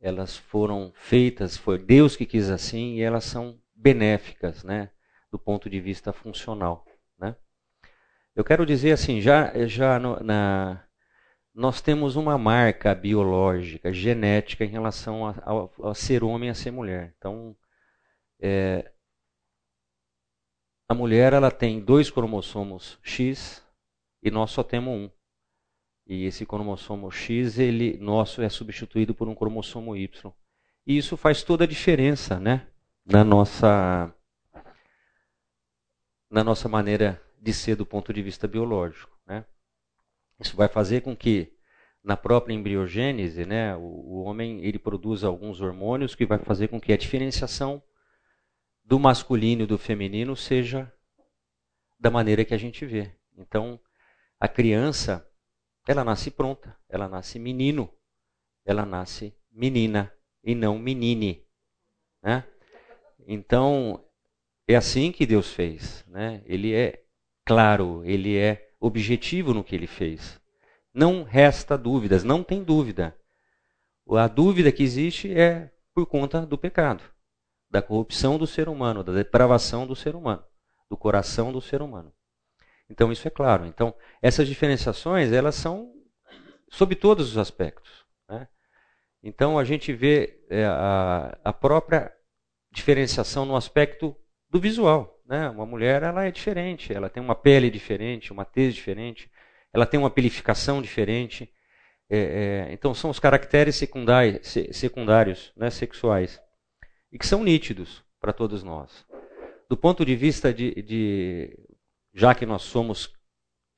elas foram feitas, foi Deus que quis assim e elas são benéficas, né, do ponto de vista funcional. Eu quero dizer assim, já, já no, na, nós temos uma marca biológica, genética, em relação a, a, a ser homem e a ser mulher. Então, é, a mulher ela tem dois cromossomos X e nós só temos um. E esse cromossomo X, ele nosso é substituído por um cromossomo Y. E isso faz toda a diferença, né, na nossa na nossa maneira de ser do ponto de vista biológico. Né? Isso vai fazer com que na própria embriogênese, né, o, o, homem ele produza alguns hormônios que vai fazer com que a diferenciação do masculino e do feminino seja da maneira que a gente vê. Então, a criança, ela nasce pronta, ela nasce menino, ela nasce menina e não menine, né? Então, é assim que Deus fez, né? Ele é claro, ele é objetivo no que ele fez. Não resta dúvidas, não tem dúvida. A dúvida que existe é por conta do pecado, da corrupção do ser humano, da depravação do ser humano, do coração do ser humano. Então isso é claro. Então essas diferenciações elas são sob todos os aspectos. Né? Então a gente vê é, a, a própria diferenciação no aspecto do visual. Né? Uma mulher ela é diferente, ela tem uma pele diferente, uma tez diferente, ela tem uma pelificação diferente. É, é, então são os caracteres secundários, secundários né, sexuais e que são nítidos para todos nós. Do ponto de vista de, de já que nós somos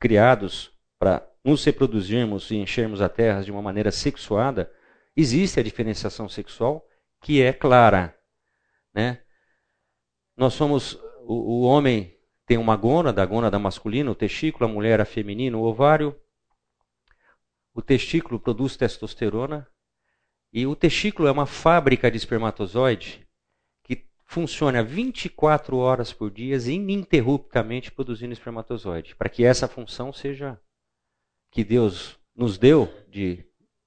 criados para nos reproduzirmos e enchermos a terra de uma maneira sexuada, existe a diferenciação sexual que é clara. Né? Nós somos. O, o homem tem uma gônada, a gônada masculina, o testículo, a mulher a feminina, o ovário. O testículo produz testosterona. E o testículo é uma fábrica de espermatozoide que funciona 24 horas por dia, ininterruptamente produzindo espermatozoide. Para que essa função seja que Deus nos deu de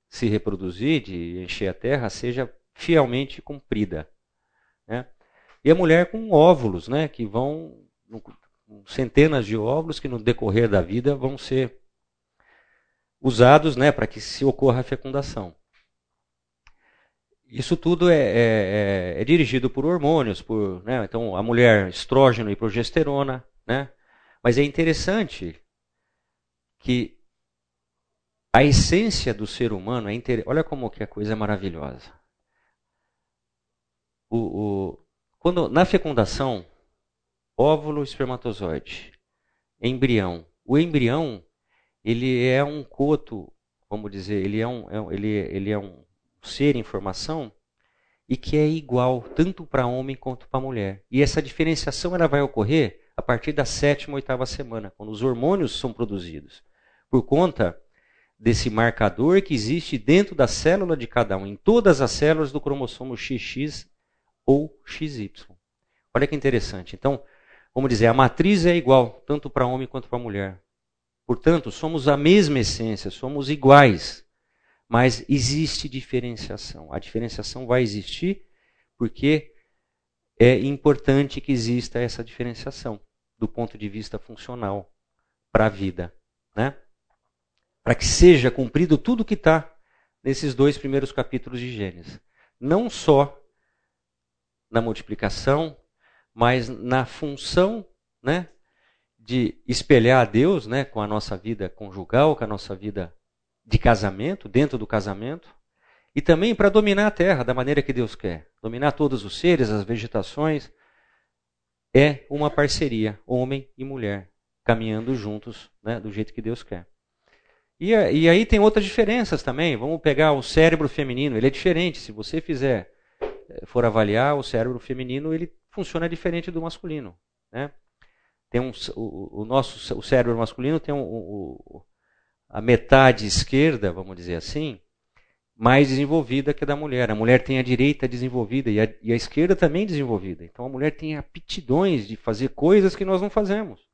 se reproduzir, de encher a terra, seja fielmente cumprida. Né? E a mulher com óvulos, né, que vão, centenas de óvulos que no decorrer da vida vão ser usados né, para que se ocorra a fecundação. Isso tudo é, é, é, é dirigido por hormônios, por, né, então a mulher estrógeno e progesterona, né, mas é interessante que a essência do ser humano é inter... olha como que a coisa é maravilhosa. O, o, quando na fecundação, óvulo, espermatozoide, embrião. O embrião ele é um coto, vamos dizer, ele é um, é ele, ele é um ser em formação e que é igual tanto para homem quanto para mulher. E essa diferenciação ela vai ocorrer a partir da sétima ou oitava semana, quando os hormônios são produzidos, por conta desse marcador que existe dentro da célula de cada um, em todas as células do cromossomo XX ou XY. Olha que interessante. Então, vamos dizer, a matriz é igual, tanto para homem quanto para mulher. Portanto, somos a mesma essência, somos iguais. Mas existe diferenciação. A diferenciação vai existir porque é importante que exista essa diferenciação do ponto de vista funcional para a vida. Né? para que seja cumprido tudo que está nesses dois primeiros capítulos de Gênesis. Não só na multiplicação, mas na função né, de espelhar a Deus né, com a nossa vida conjugal, com a nossa vida de casamento, dentro do casamento, e também para dominar a terra da maneira que Deus quer. Dominar todos os seres, as vegetações. É uma parceria, homem e mulher, caminhando juntos né, do jeito que Deus quer. E, e aí tem outras diferenças também. Vamos pegar o cérebro feminino, ele é diferente. Se você fizer, for avaliar o cérebro feminino, ele funciona diferente do masculino. Né? Tem um, o, o, nosso o cérebro masculino tem um, a metade esquerda, vamos dizer assim, mais desenvolvida que a da mulher. A mulher tem a direita desenvolvida e a, e a esquerda também desenvolvida. Então a mulher tem aptidões de fazer coisas que nós não fazemos.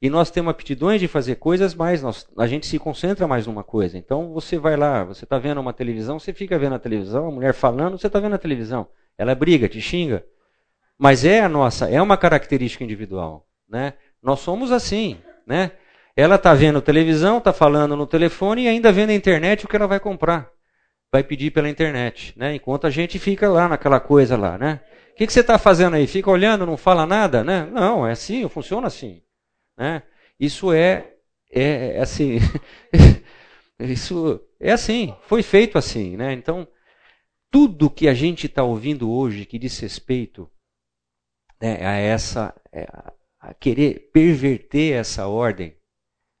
E nós temos aptidões de fazer coisas, mas nós, a gente se concentra mais numa coisa. Então você vai lá, você está vendo uma televisão, você fica vendo a televisão, a mulher falando, você está vendo a televisão. Ela briga, te xinga. Mas é a nossa, é uma característica individual. Né? Nós somos assim. Né? Ela está vendo televisão, está falando no telefone e ainda vendo a internet o que ela vai comprar. Vai pedir pela internet. Né? Enquanto a gente fica lá naquela coisa lá. Né? O que, que você está fazendo aí? Fica olhando, não fala nada? Né? Não, é assim, funciona assim. Né? Isso é, é, é assim. <laughs> isso é assim, foi feito assim. Né? Então, tudo que a gente está ouvindo hoje que diz respeito né, a essa. É, a querer perverter essa ordem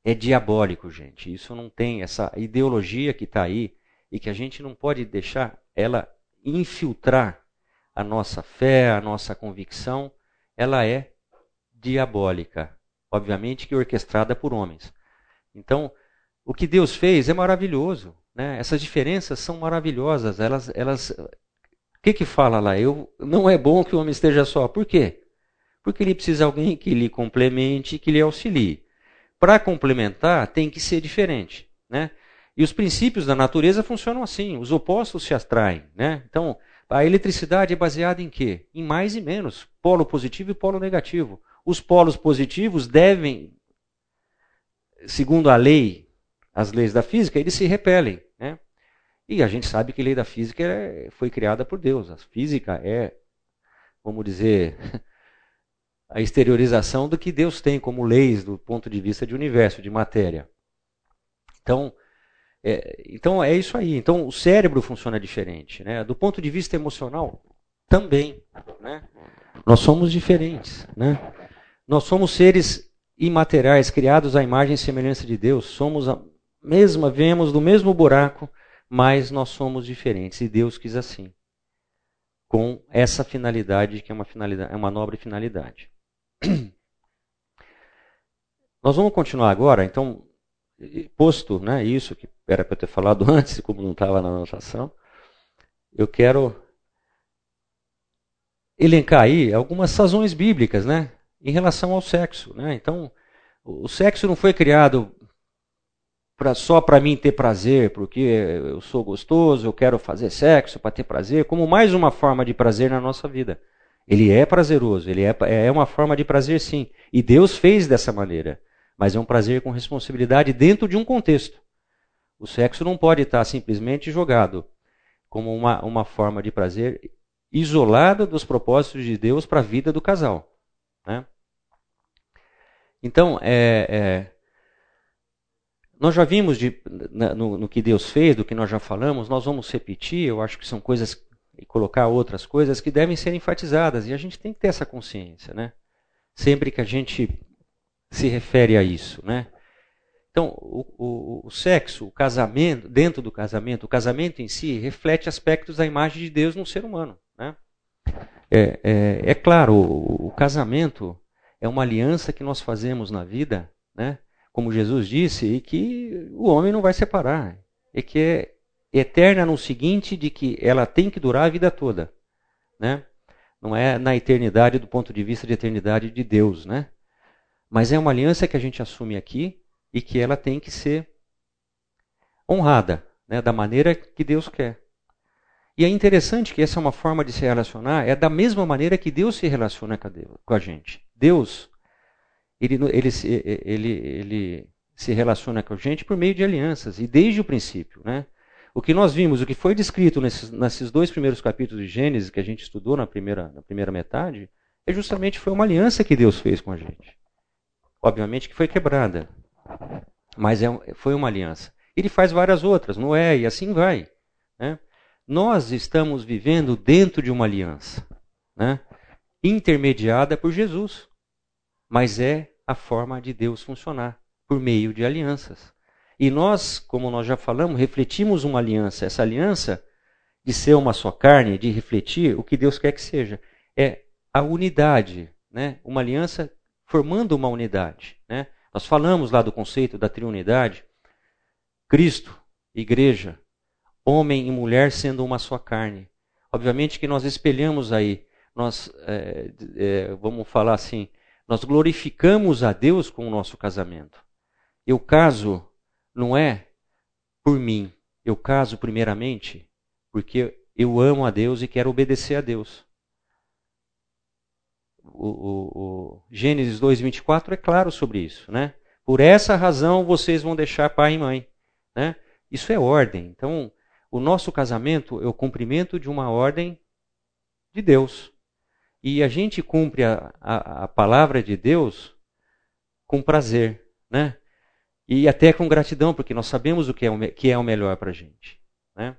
é diabólico, gente. Isso não tem essa ideologia que está aí e que a gente não pode deixar ela infiltrar a nossa fé, a nossa convicção, ela é diabólica obviamente que orquestrada por homens. Então, o que Deus fez é maravilhoso. Né? Essas diferenças são maravilhosas. Elas, elas, o que que fala lá? Eu, não é bom que o homem esteja só. Por quê? Porque ele precisa de alguém que lhe complemente, que lhe auxilie. Para complementar, tem que ser diferente. Né? E os princípios da natureza funcionam assim. Os opostos se atraem. Né? Então, a eletricidade é baseada em quê? Em mais e menos. Polo positivo e polo negativo os polos positivos devem, segundo a lei, as leis da física, eles se repelem. Né? E a gente sabe que a lei da física é, foi criada por Deus. A física é, vamos dizer, <laughs> a exteriorização do que Deus tem como leis do ponto de vista de universo, de matéria. Então, é, então é isso aí. Então o cérebro funciona diferente. Né? Do ponto de vista emocional, também. Né? Nós somos diferentes. Né? Nós somos seres imateriais, criados à imagem e semelhança de Deus. Somos a mesma, vemos do mesmo buraco, mas nós somos diferentes. E Deus quis assim. Com essa finalidade, que é uma, finalidade, é uma nobre finalidade. <clears throat> Nós vamos continuar agora, então, posto né, isso que era para eu ter falado <laughs> antes, como não estava na anotação, eu quero elencar aí algumas razões bíblicas, né, em relação ao sexo, né? Então, o sexo não foi criado pra, só para mim ter prazer, porque eu sou gostoso, eu quero fazer sexo para ter prazer, como mais uma forma de prazer na nossa vida. Ele é prazeroso, ele é, é uma forma de prazer sim. E Deus fez dessa maneira. Mas é um prazer com responsabilidade dentro de um contexto. O sexo não pode estar simplesmente jogado como uma, uma forma de prazer isolada dos propósitos de Deus para a vida do casal. Então, é, é, nós já vimos de, no, no, que Deus fez, do que nós já falamos, nós vamos repetir, eu acho que são coisas e colocar outras coisas que devem ser enfatizadas. E a gente tem que ter essa consciência, né? Sempre que a gente se refere a isso, né? Então, o, o, o, sexo, o casamento, dentro do casamento, o casamento em si reflete aspectos da imagem de Deus no ser humano. Né? É, é, é claro, o, o, casamento é uma aliança que nós fazemos na vida, né? como Jesus disse, e que o homem não vai separar. E que é eterna no seguinte de que ela tem que durar a vida toda, né? Não é na eternidade do ponto de vista de eternidade de Deus, né? Mas é uma aliança que a gente assume aqui e que ela tem que ser honrada, né, da maneira que Deus quer. E é interessante que essa é uma forma de se relacionar, é da mesma maneira que Deus se relaciona com a gente. Deus, ele, ele, ele, ele se relaciona com a gente por meio de alianças, e desde o princípio, né? O que nós vimos, o que foi descrito nesses, nesses dois primeiros capítulos de Gênesis que a gente estudou na primeira, na primeira metade, é justamente foi uma aliança que Deus fez com a gente. Obviamente que foi quebrada, mas é, foi uma aliança. Ele faz várias outras, Noé, e assim vai. Né? Nós estamos vivendo dentro de uma aliança, né? Intermediada por Jesus, mas é a forma de Deus funcionar, por meio de alianças. E nós, como nós já falamos, refletimos uma aliança. Essa aliança de ser uma só carne, de refletir o que Deus quer que seja, é a unidade, né? Uma aliança formando uma unidade, né? Nós falamos lá do conceito da triunidade, Cristo, igreja, homem e mulher sendo uma só carne. Obviamente que nós espelhamos aí, nós é, é, vamos falar assim, nós glorificamos a Deus com o nosso casamento. Eu caso não é por mim. Eu caso primeiramente porque eu amo a Deus e quero obedecer a Deus. O, o, o Gênesis 2:24 é claro sobre isso, né? Por essa razão vocês vão deixar pai e mãe, né? Isso é ordem. Então, o nosso casamento é o cumprimento de uma ordem de Deus. E a gente cumpre a, a, a palavra de Deus com prazer, né? E até com gratidão, porque nós sabemos o que é o, que é o melhor para a gente. Né?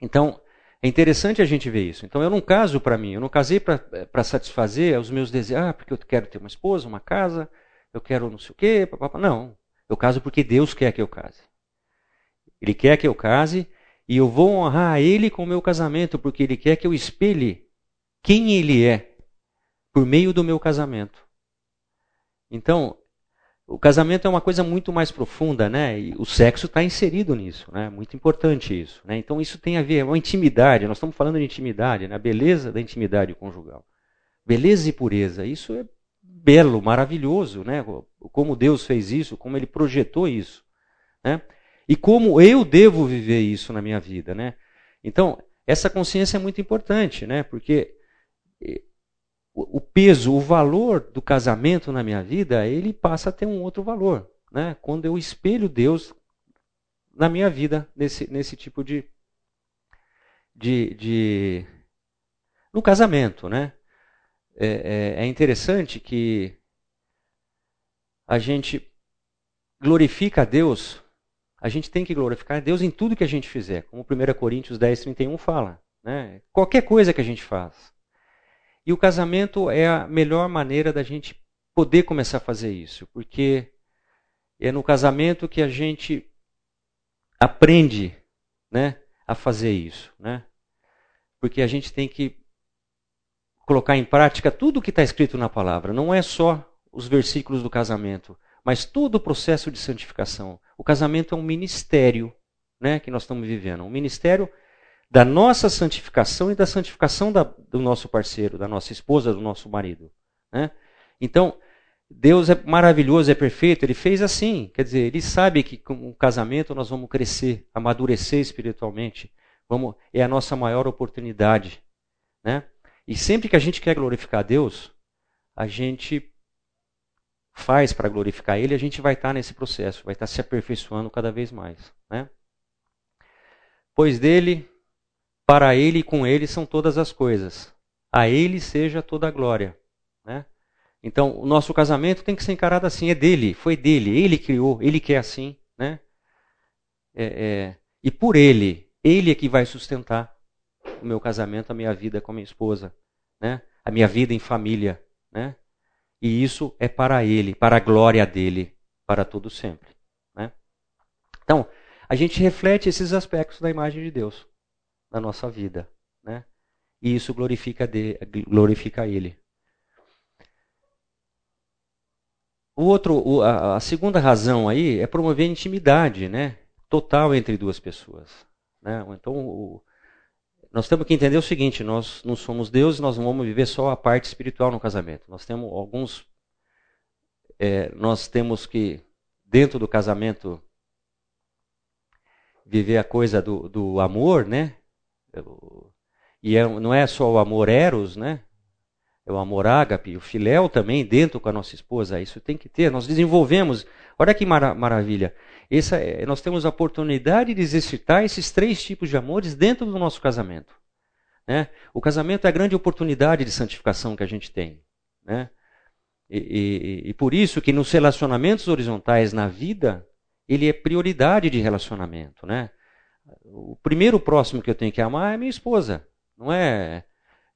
Então, é interessante a gente ver isso. Então, eu não caso para mim, eu não casei para satisfazer os meus desejos, ah, porque eu quero ter uma esposa, uma casa, eu quero não sei o quê, papapá. não. Eu caso porque Deus quer que eu case. Ele quer que eu case e eu vou honrar Ele com o meu casamento, porque Ele quer que eu espelhe quem Ele é por meio do meu casamento. Então, o casamento é uma coisa muito mais profunda, né? E o sexo está inserido nisso, né? Muito importante isso, né? Então isso tem a ver, é uma intimidade. Nós estamos falando de intimidade, né? A beleza da intimidade conjugal, beleza e pureza. Isso é belo, maravilhoso, né? Como Deus fez isso, como Ele projetou isso, né? E como eu devo viver isso na minha vida, né? Então essa consciência é muito importante, né? Porque o peso, o valor do casamento na minha vida, ele passa a ter um outro valor. Né? Quando eu espelho Deus na minha vida nesse, nesse tipo de, de, de no casamento, né? É, é, é interessante que a gente glorifica a Deus, a gente tem que glorificar a Deus em tudo que a gente fizer, como 1 Coríntios 10, 31 fala. Né? Qualquer coisa que a gente faz. E o casamento é a melhor maneira da gente poder começar a fazer isso, porque é no casamento que a gente aprende né, a fazer isso. Né? Porque a gente tem que colocar em prática tudo o que está escrito na palavra, não é só os versículos do casamento, mas todo o processo de santificação. O casamento é um ministério né, que nós estamos vivendo, um ministério da nossa santificação e da santificação da, do nosso parceiro, da nossa esposa, do nosso marido. Né? Então, Deus é maravilhoso, é perfeito, ele fez assim. Quer dizer, ele sabe que com o casamento nós vamos crescer, amadurecer espiritualmente. Vamos, é a nossa maior oportunidade. Né? E sempre que a gente quer glorificar Deus, a gente faz para glorificar Ele, a gente vai estar nesse processo, vai estar se aperfeiçoando cada vez mais. Né? Pois dele, para Ele e com Ele são todas as coisas. A Ele seja toda a glória. Né? Então, o nosso casamento tem que ser encarado assim, é dele, foi dele, ele criou, ele quer assim. Né? É, é, e por ele, ele é que vai sustentar o meu casamento, a minha vida com a minha esposa, né? a minha vida em família. Né? E isso é para ele, para a glória dele, para todo sempre. Né? Então, a gente reflete esses aspectos da imagem de Deus na nossa vida. Né? E isso glorifica, de, glorifica ele. O outro, a, a segunda razão aí é promover intimidade né? total entre duas pessoas. Né? Então, o, nós temos que entender o seguinte: nós não somos Deus, nós não vamos viver só a parte espiritual no casamento. Nós temos alguns, é, nós temos que dentro do casamento viver a coisa do, do amor, né? E é, não é só o amor eros, né? É o amor ágape, o filéu também dentro com a nossa esposa. Isso tem que ter. Nós desenvolvemos. Olha que mara maravilha. Essa, é, nós temos a oportunidade de exercitar esses três tipos de amores dentro do nosso casamento. Né? O casamento é a grande oportunidade de santificação que a gente tem. Né? E, e, e, por isso que nos relacionamentos horizontais na vida, ele é prioridade de relacionamento. Né? O primeiro próximo que eu tenho que amar é minha esposa. Não é.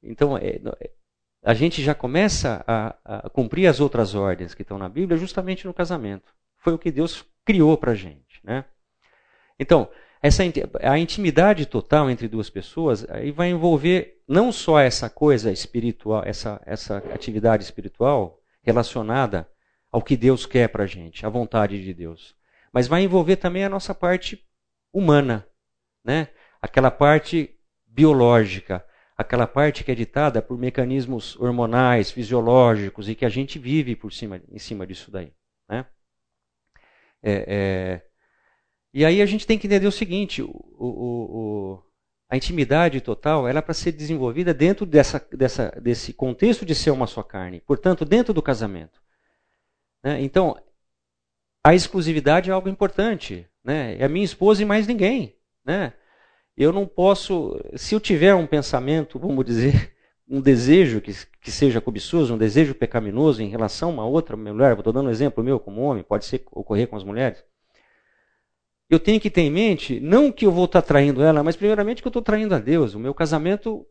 Então, é, a gente já começa a, a cumprir as outras ordens que estão na Bíblia justamente no casamento. Foi o que Deus criou para a gente. Né? Então, essa, a intimidade total entre duas pessoas aí vai envolver não só essa coisa espiritual, essa, essa atividade espiritual relacionada ao que Deus quer para a gente, a vontade de Deus, mas vai envolver também a nossa parte humana, né? aquela parte biológica, aquela parte que é ditada por mecanismos hormonais, fisiológicos e que a gente vive por cima, em cima disso daí. Né? É, é... E aí a gente tem que entender o seguinte: o, o, o, a intimidade total ela é para ser desenvolvida dentro dessa, dessa, desse contexto de ser uma só carne, portanto, dentro do casamento. Né? Então, a exclusividade é algo importante. Né? É a minha esposa e mais ninguém. Né? Eu não posso, se eu tiver um pensamento, vamos dizer, <laughs> um desejo que, que seja cobiçoso, um desejo pecaminoso em relação a uma outra mulher, estou dando um exemplo meu como homem, pode ser ocorrer com as mulheres. Eu tenho que ter em mente, não que eu vou estar traindo ela, mas primeiramente que eu estou traindo a Deus. O meu casamento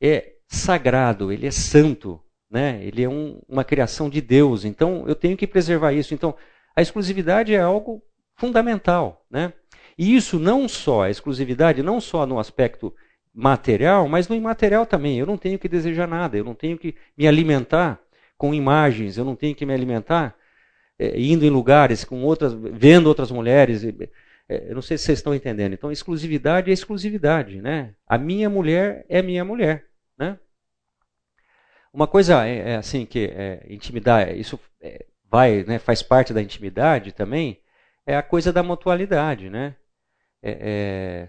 é sagrado, ele é santo, né? ele é um, uma criação de Deus, então eu tenho que preservar isso. Então, a exclusividade é algo fundamental. Né? E isso não só, a exclusividade não só no aspecto material, mas no imaterial também. Eu não tenho que desejar nada, eu não tenho que me alimentar com imagens, eu não tenho que me alimentar é, indo em lugares com outras, vendo outras mulheres. É, eu não sei se vocês estão entendendo. Então, exclusividade é exclusividade, né? A minha mulher é minha mulher, né? Uma coisa é, é assim que é, intimidade, isso é, vai, né, faz parte da intimidade também, é a coisa da mutualidade, né? É,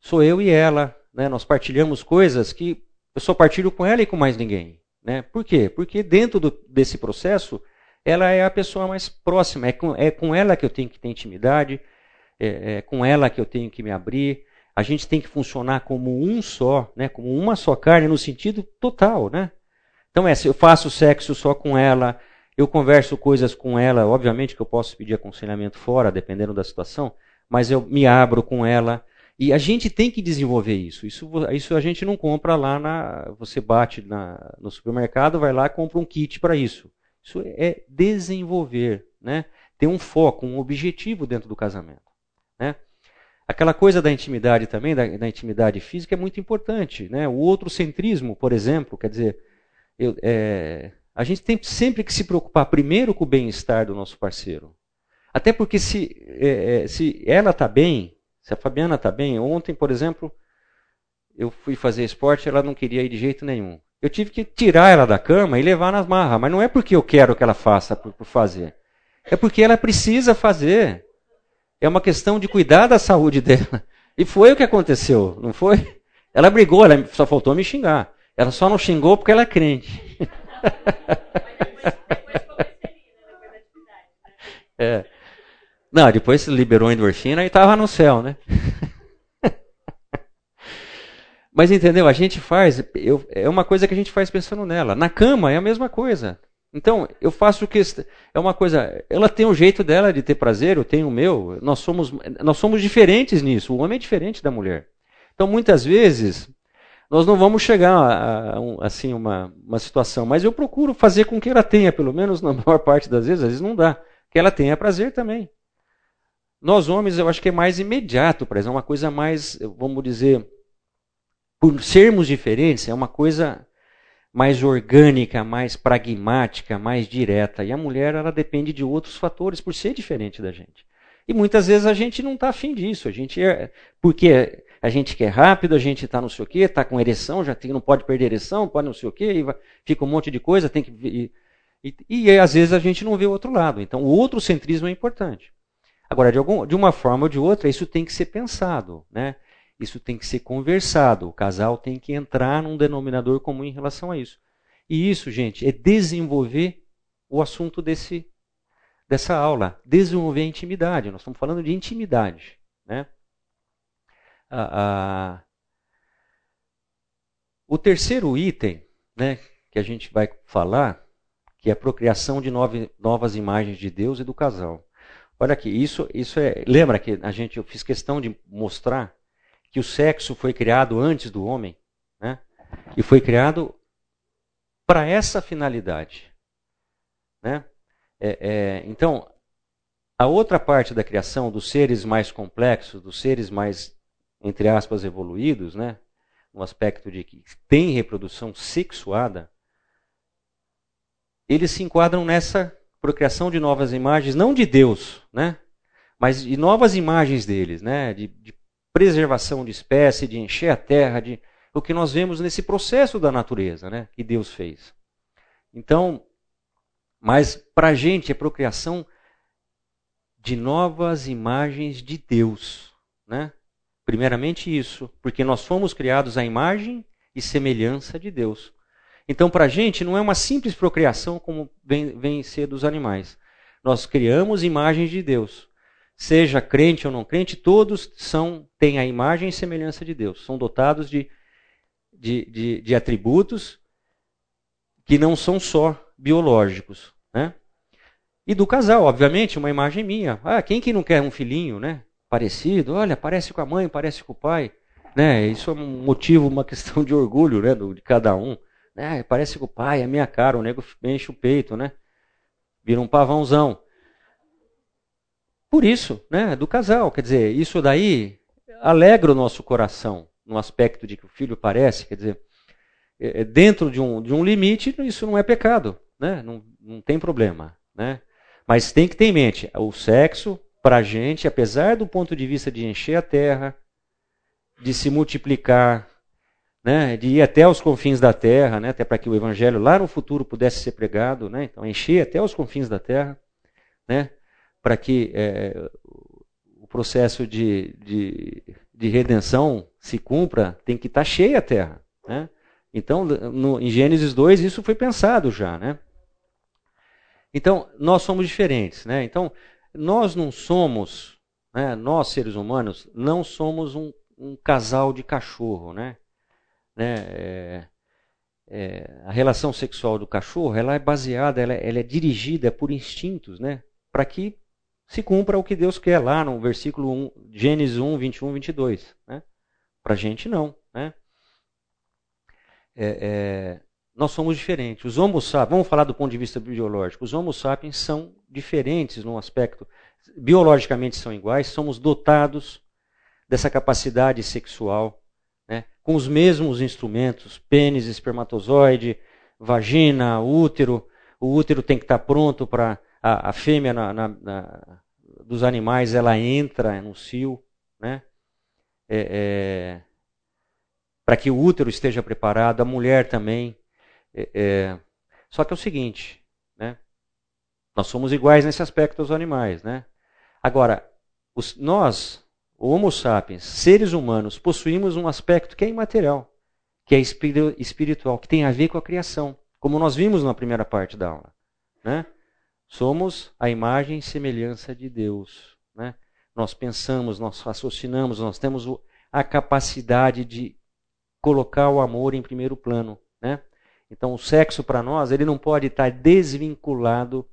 sou eu e ela, né? Nós partilhamos coisas que eu só partilho com ela e com mais ninguém. Né? Por quê? Porque dentro do, desse processo, ela é a pessoa mais próxima, é com, é com ela que eu tenho que ter intimidade, é, é, com ela que eu tenho que me abrir. A gente tem que funcionar como um só, né? como uma só carne, no sentido total. Né? Então, é, se eu faço sexo só com ela, eu converso coisas com ela, obviamente que eu posso pedir aconselhamento fora, dependendo da situação, mas eu me abro com ela. E a gente tem que desenvolver isso. Isso, isso a gente não compra lá na. Você bate na, no supermercado, vai lá e compra um kit para isso. Isso é desenvolver, né? Ter um foco, um objetivo dentro do casamento. Né? Aquela coisa da intimidade também, da, da intimidade física, é muito importante. Né? O outro centrismo, por exemplo, quer dizer, eu, é, a gente tem sempre que se preocupar primeiro com o bem-estar do nosso parceiro. Até porque se, é, é se ela está bem, se a Fabiana está bem, ontem, por exemplo, eu fui fazer esporte, ela não queria ir de jeito nenhum. Eu tive que tirar ela da cama e levar nas marras, mas não é porque eu quero que ela faça por, por fazer. É porque ela precisa fazer. É uma questão de cuidar da saúde <laughs> dela. E foi o que aconteceu, não foi? Ela brigou, ela só faltou me xingar. Ela só não xingou porque ela é crente. <laughs> É. Não, depois liberou a endorfina e estava no céu, né? <laughs> Mas entendeu? A gente faz, eu, é uma coisa que a gente faz pensando nela. Na cama é a mesma coisa. Então, eu faço que é uma coisa, ela tem um jeito dela de ter prazer, eu tenho o meu. Nós somos nós somos diferentes nisso. O homem é diferente da mulher. Então, muitas vezes nós não vamos chegar a, a assim uma, uma situação, mas eu procuro fazer com que ela tenha, pelo menos na <laughs> maior parte das vezes, às vezes não dá, que ela tenha prazer também. Nós homens, eu acho que é mais imediato, para é uma coisa mais, vamos dizer, por sermos diferentes, é uma coisa mais orgânica, mais pragmática, mais direta. E a mulher, ela depende de outros fatores por ser diferente da gente. E muitas vezes a gente não está afim disso. A gente é, porque a gente quer rápido, a gente está não sei o quê, está com ereção, já tem, não pode perder ereção, pode não sei o quê, e fica um monte de coisa, tem que. E, e, e, às vezes a gente não vê o outro lado. Então o outro centrismo é importante. Agora, de, algum, de uma forma ou de outra, isso tem que ser pensado. Né? Isso tem que ser conversado. O casal tem que entrar num denominador comum em relação a isso. E isso, gente, é desenvolver o assunto desse, dessa aula. Desenvolver a intimidade. Nós estamos falando de intimidade. Né? O terceiro item né, que a gente vai falar, que é a procriação de nove, novas imagens de Deus e do casal. Olha aqui, isso, isso é. Lembra que a gente, eu fiz questão de mostrar que o sexo foi criado antes do homem, né? E foi criado para essa finalidade, né? É, é, então, a outra parte da criação dos seres mais complexos, dos seres mais, entre aspas, evoluídos, né? No aspecto de que tem reprodução sexuada, eles se enquadram nessa procriação de novas imagens, não de Deus, né? Mas de novas imagens deles, né? De, de preservação de espécie, de encher a terra, de o que nós vemos nesse processo da natureza, né, que Deus fez. Então, mas para a gente é procriação de novas imagens de Deus, né? Primeiramente isso, porque nós fomos criados à imagem e semelhança de Deus. Então, para a gente, não é uma simples procriação como vem, vem ser dos animais. Nós criamos imagens de Deus seja crente ou não crente, todos são têm a imagem e semelhança de Deus. São dotados de, de, de, de atributos que não são só biológicos. Né? E do casal, obviamente, uma imagem minha. Ah, quem que não quer um filhinho, né? Parecido, olha, parece com a mãe, parece com o pai. Né? Isso é um motivo, uma questão de orgulho né? de cada um. Né? Parece com o pai, é minha cara, o nego enche o peito, né? Vira um pavãozão por isso, né, do casal. Quer dizer, isso daí alegra o nosso coração no aspecto de que o filho parece, quer dizer, é, é, dentro de um, de um limite, isso não é pecado, né? não, não tem problema. Né? Mas tem que ter em mente, o sexo, para a gente, apesar do ponto de vista de encher a terra, de se multiplicar, né, de ir até os confins da terra, né, até para que o evangelho lá no futuro pudesse ser pregado, né, então encher até os confins da terra, né, para que é, o processo de, de, de, redenção se cumpra, tem que estar tá cheia a terra. Né? Então, no, em Gênesis 2, isso foi pensado já. Né? Então, nós somos diferentes. Né? Então, nós não somos, né, nós seres humanos, não somos um, um casal de cachorro, né? né? É, é, a relação sexual do cachorro ela é baseada, ela, ela é dirigida por instintos, né? Para que se cumpra o que Deus quer lá no versículo 1, Gênesis 1, 21, 22. Né? Para gente não. Né? É, é, nós somos diferentes. Os Homo sapiens, vamos falar do ponto de vista biológico, os Homo sapiens são diferentes no aspecto, biologicamente são iguais, somos dotados dessa capacidade sexual, né, com os mesmos instrumentos, pênis, espermatozoide, vagina, útero. O útero tem que estar pronto para a, a, fêmea na, na, na, dos animais, ela entra no cio, né? É, é, para que o útero esteja preparado, a mulher também. É, é, só que é o seguinte, né? Nós somos iguais nesse aspecto aos animais, né? Agora, os, nós, o Homo sapiens, seres humanos, possuímos um aspecto que é imaterial, que é espiritual, que tem a ver com a criação, como nós vimos na primeira parte da aula, né? Somos a imagem e semelhança de Deus, né? Nós pensamos, nós raciocinamos, nós temos a capacidade de colocar o amor em primeiro plano, né? Então, o sexo para nós, ele não pode estar desvinculado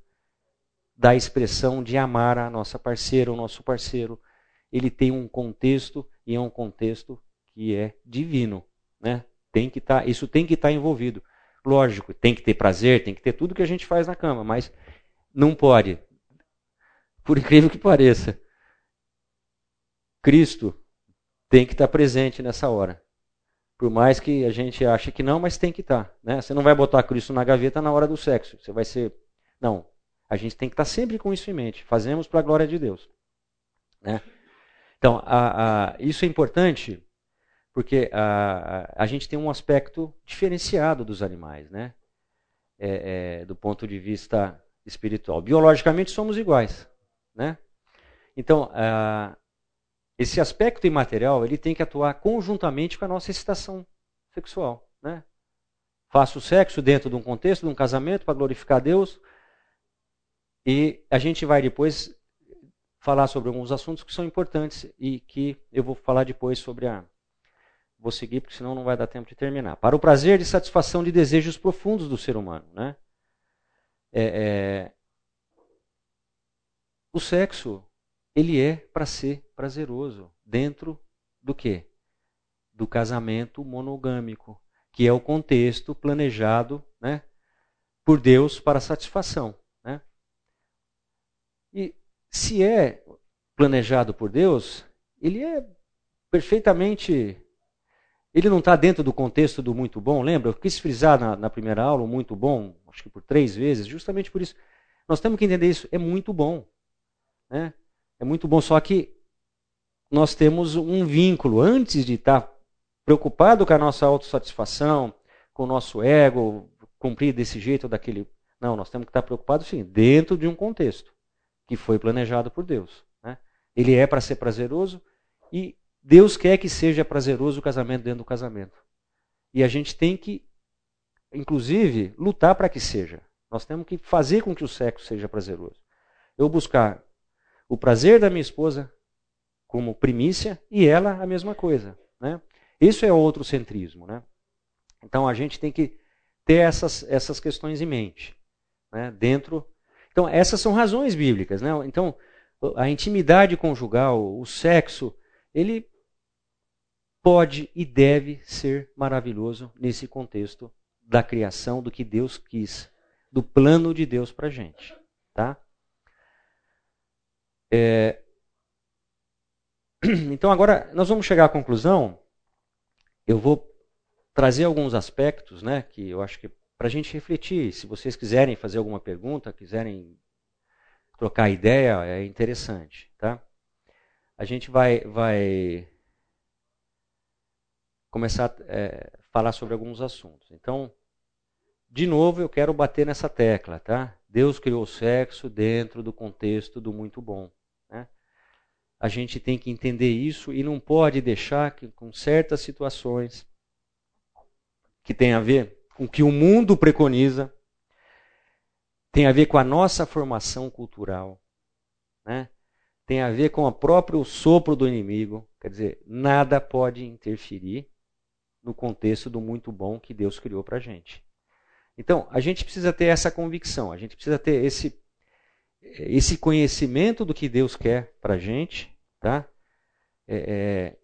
da expressão de amar a nossa parceira, o nosso parceiro. Ele tem um contexto e é um contexto que é divino, né? Tem que estar, tá, isso tem que estar tá envolvido. Lógico, tem que ter prazer, tem que ter tudo que a gente faz na cama, mas não pode. Por incrível que pareça, Cristo tem que estar tá presente nessa hora. Por mais que a gente ache que não, mas tem que estar. Tá, né? Você não vai botar Cristo na gaveta na hora do sexo. Você vai ser. Não. A gente tem que estar tá sempre com isso em mente. Fazemos para a glória de Deus. Né? Então, a, a, isso é importante porque a, a, gente tem um aspecto diferenciado dos animais, né? É, é, do ponto de vista espiritual. Biologicamente somos iguais, né? Então, esse aspecto imaterial ele tem que atuar conjuntamente com a nossa excitação sexual. Né? Faço o sexo dentro de um contexto, de um casamento, para glorificar Deus. E a gente vai depois falar sobre alguns assuntos que são importantes e que eu vou falar depois sobre a. Vou seguir, porque senão não vai dar tempo de terminar. Para o prazer de satisfação de desejos profundos do ser humano. Né? É, é... O sexo ele é para ser prazeroso dentro do quê? Do casamento monogâmico, que é o contexto planejado, né, por Deus para satisfação, né? E se é planejado por Deus, ele é perfeitamente ele não está dentro do contexto do muito bom, lembra? Eu quis frisar na, na, primeira aula o muito bom, acho que por três vezes, justamente por isso. Nós temos que entender isso, é muito bom. Né? É muito bom, só que nós temos um vínculo. Antes de estar preocupado com a nossa autossatisfação, com o nosso ego, cumprir desse jeito ou daquele. Não, nós temos que estar preocupados, sim, dentro de um contexto que foi planejado por Deus. Né? Ele é para ser prazeroso e Deus quer que seja prazeroso o casamento dentro do casamento. E a gente tem que, inclusive, lutar para que seja. Nós temos que fazer com que o sexo seja prazeroso. Eu buscar o prazer da minha esposa como primícia e ela a mesma coisa. Né? Isso é outro centrismo. Né? Então a gente tem que ter essas, essas questões em mente. Né? Dentro. Então, essas são razões bíblicas. Né? Então, a intimidade conjugal, o sexo, ele pode e deve ser maravilhoso nesse contexto da criação, do que Deus quis, do plano de Deus para a gente. Tá? É... <clears throat> Então, agora nós vamos chegar à conclusão. Eu vou trazer alguns aspectos né, que eu acho que para a gente refletir. Se vocês quiserem fazer alguma pergunta, quiserem trocar ideia, é interessante. Tá? A gente vai, vai começar a é, falar sobre alguns assuntos. Então, de novo, eu quero bater nessa tecla. Tá? Deus criou o sexo dentro do contexto do muito bom a gente tem que entender isso e não pode deixar que com certas situações que tem a ver com o que o mundo preconiza, tem a ver com a nossa formação cultural, né? tem a ver com o próprio sopro do inimigo, Quer dizer, nada pode interferir no contexto do muito bom que Deus criou para a gente. Então, a gente precisa ter essa convicção, a gente precisa ter esse, esse conhecimento do que Deus quer para a gente, tá? É, é,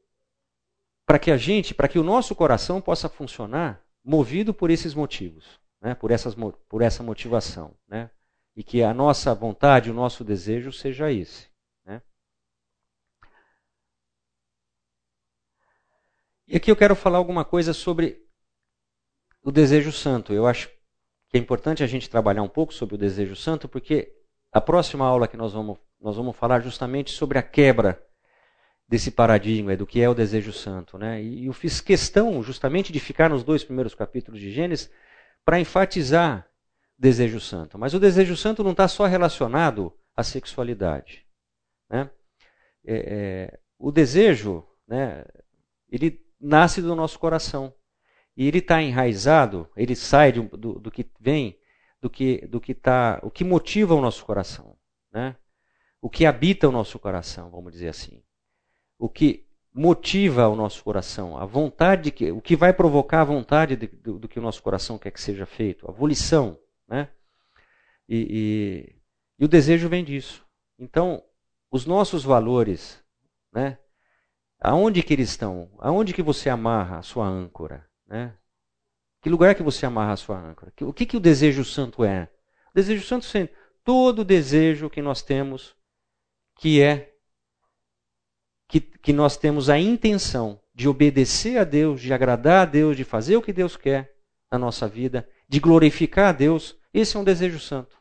para que a gente, para que o nosso coração possa funcionar movido por esses motivos, né? por, essas, por essa motivação. Né? E que a nossa vontade, o nosso desejo seja esse. Né? E aqui eu quero falar alguma coisa sobre o desejo santo. Eu acho que é importante a gente trabalhar um pouco sobre o desejo santo, porque a próxima aula que nós vamos, nós vamos falar justamente sobre a quebra desse paradigma do que é o desejo santo. Né? E eu fiz questão justamente de ficar nos dois primeiros capítulos de Gênesis para enfatizar desejo santo. Mas o desejo santo não está só relacionado à sexualidade. Né? É, é, o desejo, né, ele nasce do nosso coração. E ele está enraizado, ele sai do, do, do, que vem, do que, do que tá, o que motiva o nosso coração. Né? O que habita o nosso coração, vamos dizer assim o que motiva o nosso coração, a vontade, que, o que vai provocar a vontade de, do, do, que o nosso coração quer que seja feito, a volição. Né? E, e, e o desejo vem disso. Então, os nossos valores, né? aonde que eles estão? Aonde que você amarra a sua âncora? Né? Que lugar que você amarra a sua âncora? O que, que o desejo santo é? O desejo santo é todo desejo que nós temos que é que, que nós temos a intenção de obedecer a Deus, de agradar a Deus, de fazer o que Deus quer na nossa vida, de glorificar a Deus, esse é um desejo santo.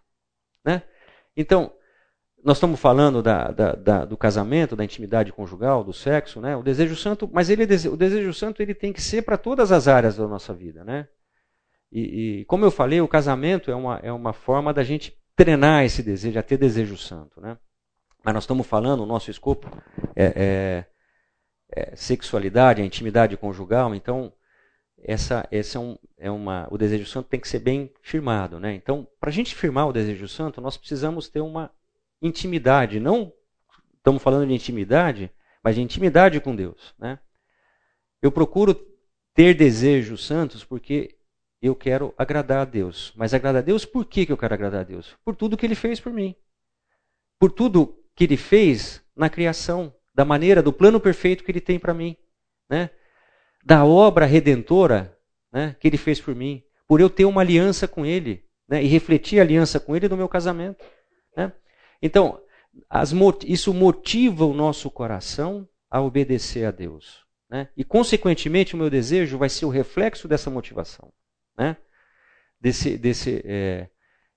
Né? Então, nós estamos falando da, da, da, do casamento, da intimidade conjugal, do sexo, né? O desejo santo, mas ele, o desejo santo ele tem que ser para todas as áreas da nossa vida, né? E, e, como eu falei, o casamento é uma, é uma forma da gente treinar esse desejo, a ter desejo santo, né? Mas nós estamos falando, o nosso escopo é, é, é sexualidade, a intimidade conjugal, então essa, essa é, um, é uma, o desejo santo tem que ser bem firmado. Né? Então, para a gente firmar o desejo santo, nós precisamos ter uma intimidade, não estamos falando de intimidade, mas de intimidade com Deus. Né? Eu procuro ter desejos santos porque eu quero agradar a Deus. Mas agradar a Deus, por que, eu quero agradar a Deus? Por tudo que Ele fez por mim. Por tudo que ele fez na criação, da maneira, do plano perfeito que ele tem para mim, né? Da obra redentora, né, que ele fez por mim, por eu ter uma aliança com ele, né, e refletir a aliança com ele no meu casamento, né? Então, as, isso motiva o nosso coração a obedecer a Deus, né? E consequentemente o meu desejo vai ser o reflexo dessa motivação, né? Desse, desse, é,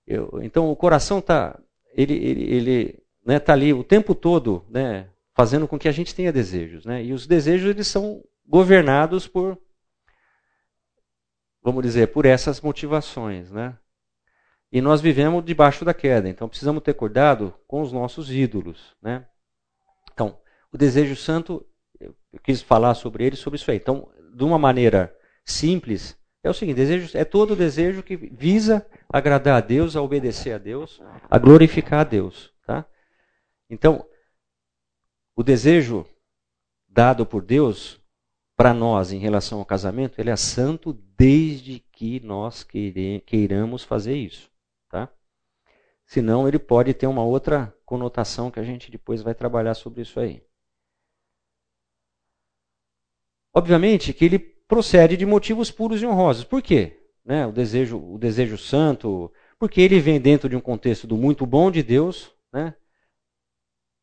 eu, então o coração tá, ele, ele, ele né, tá ali o tempo todo, né, fazendo com que a gente tenha desejos, né? E os desejos eles são governados por, vamos dizer, por essas motivações, né? E nós vivemos debaixo da queda, então precisamos ter cuidado com os nossos ídolos, né? Então, o desejo santo, eu quis falar sobre ele, sobre isso aí. Então, de uma maneira simples, é o seguinte: desejo é todo desejo que visa agradar a Deus, a obedecer a Deus, a glorificar a Deus, tá? Então, o desejo dado por Deus para nós em relação ao casamento, ele é santo desde que nós queiramos fazer isso, tá? Senão ele pode ter uma outra conotação que a gente depois vai trabalhar sobre isso aí. Obviamente que ele procede de motivos puros e honrosos. Por quê? Né? O desejo, o desejo santo, porque ele vem dentro de um contexto do muito bom de Deus, né?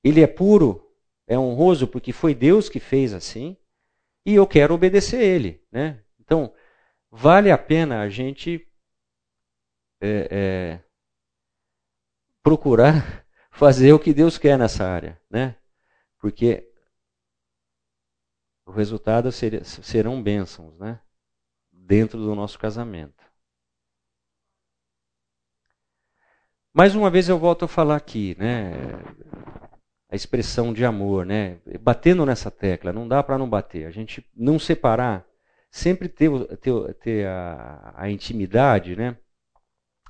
Ele é puro, é honroso porque foi Deus que fez assim, e eu quero obedecer ele. Né? Então, vale a pena a gente é, é, procurar <laughs> fazer o que Deus quer nessa área, né? Porque o resultado seria, serão bênçãos, né? Dentro do nosso casamento. Mais uma vez eu volto a falar aqui, né? a expressão de amor, né? Batendo nessa tecla, não dá para não bater. A gente não separar, sempre ter, ter, ter a, a, intimidade, né?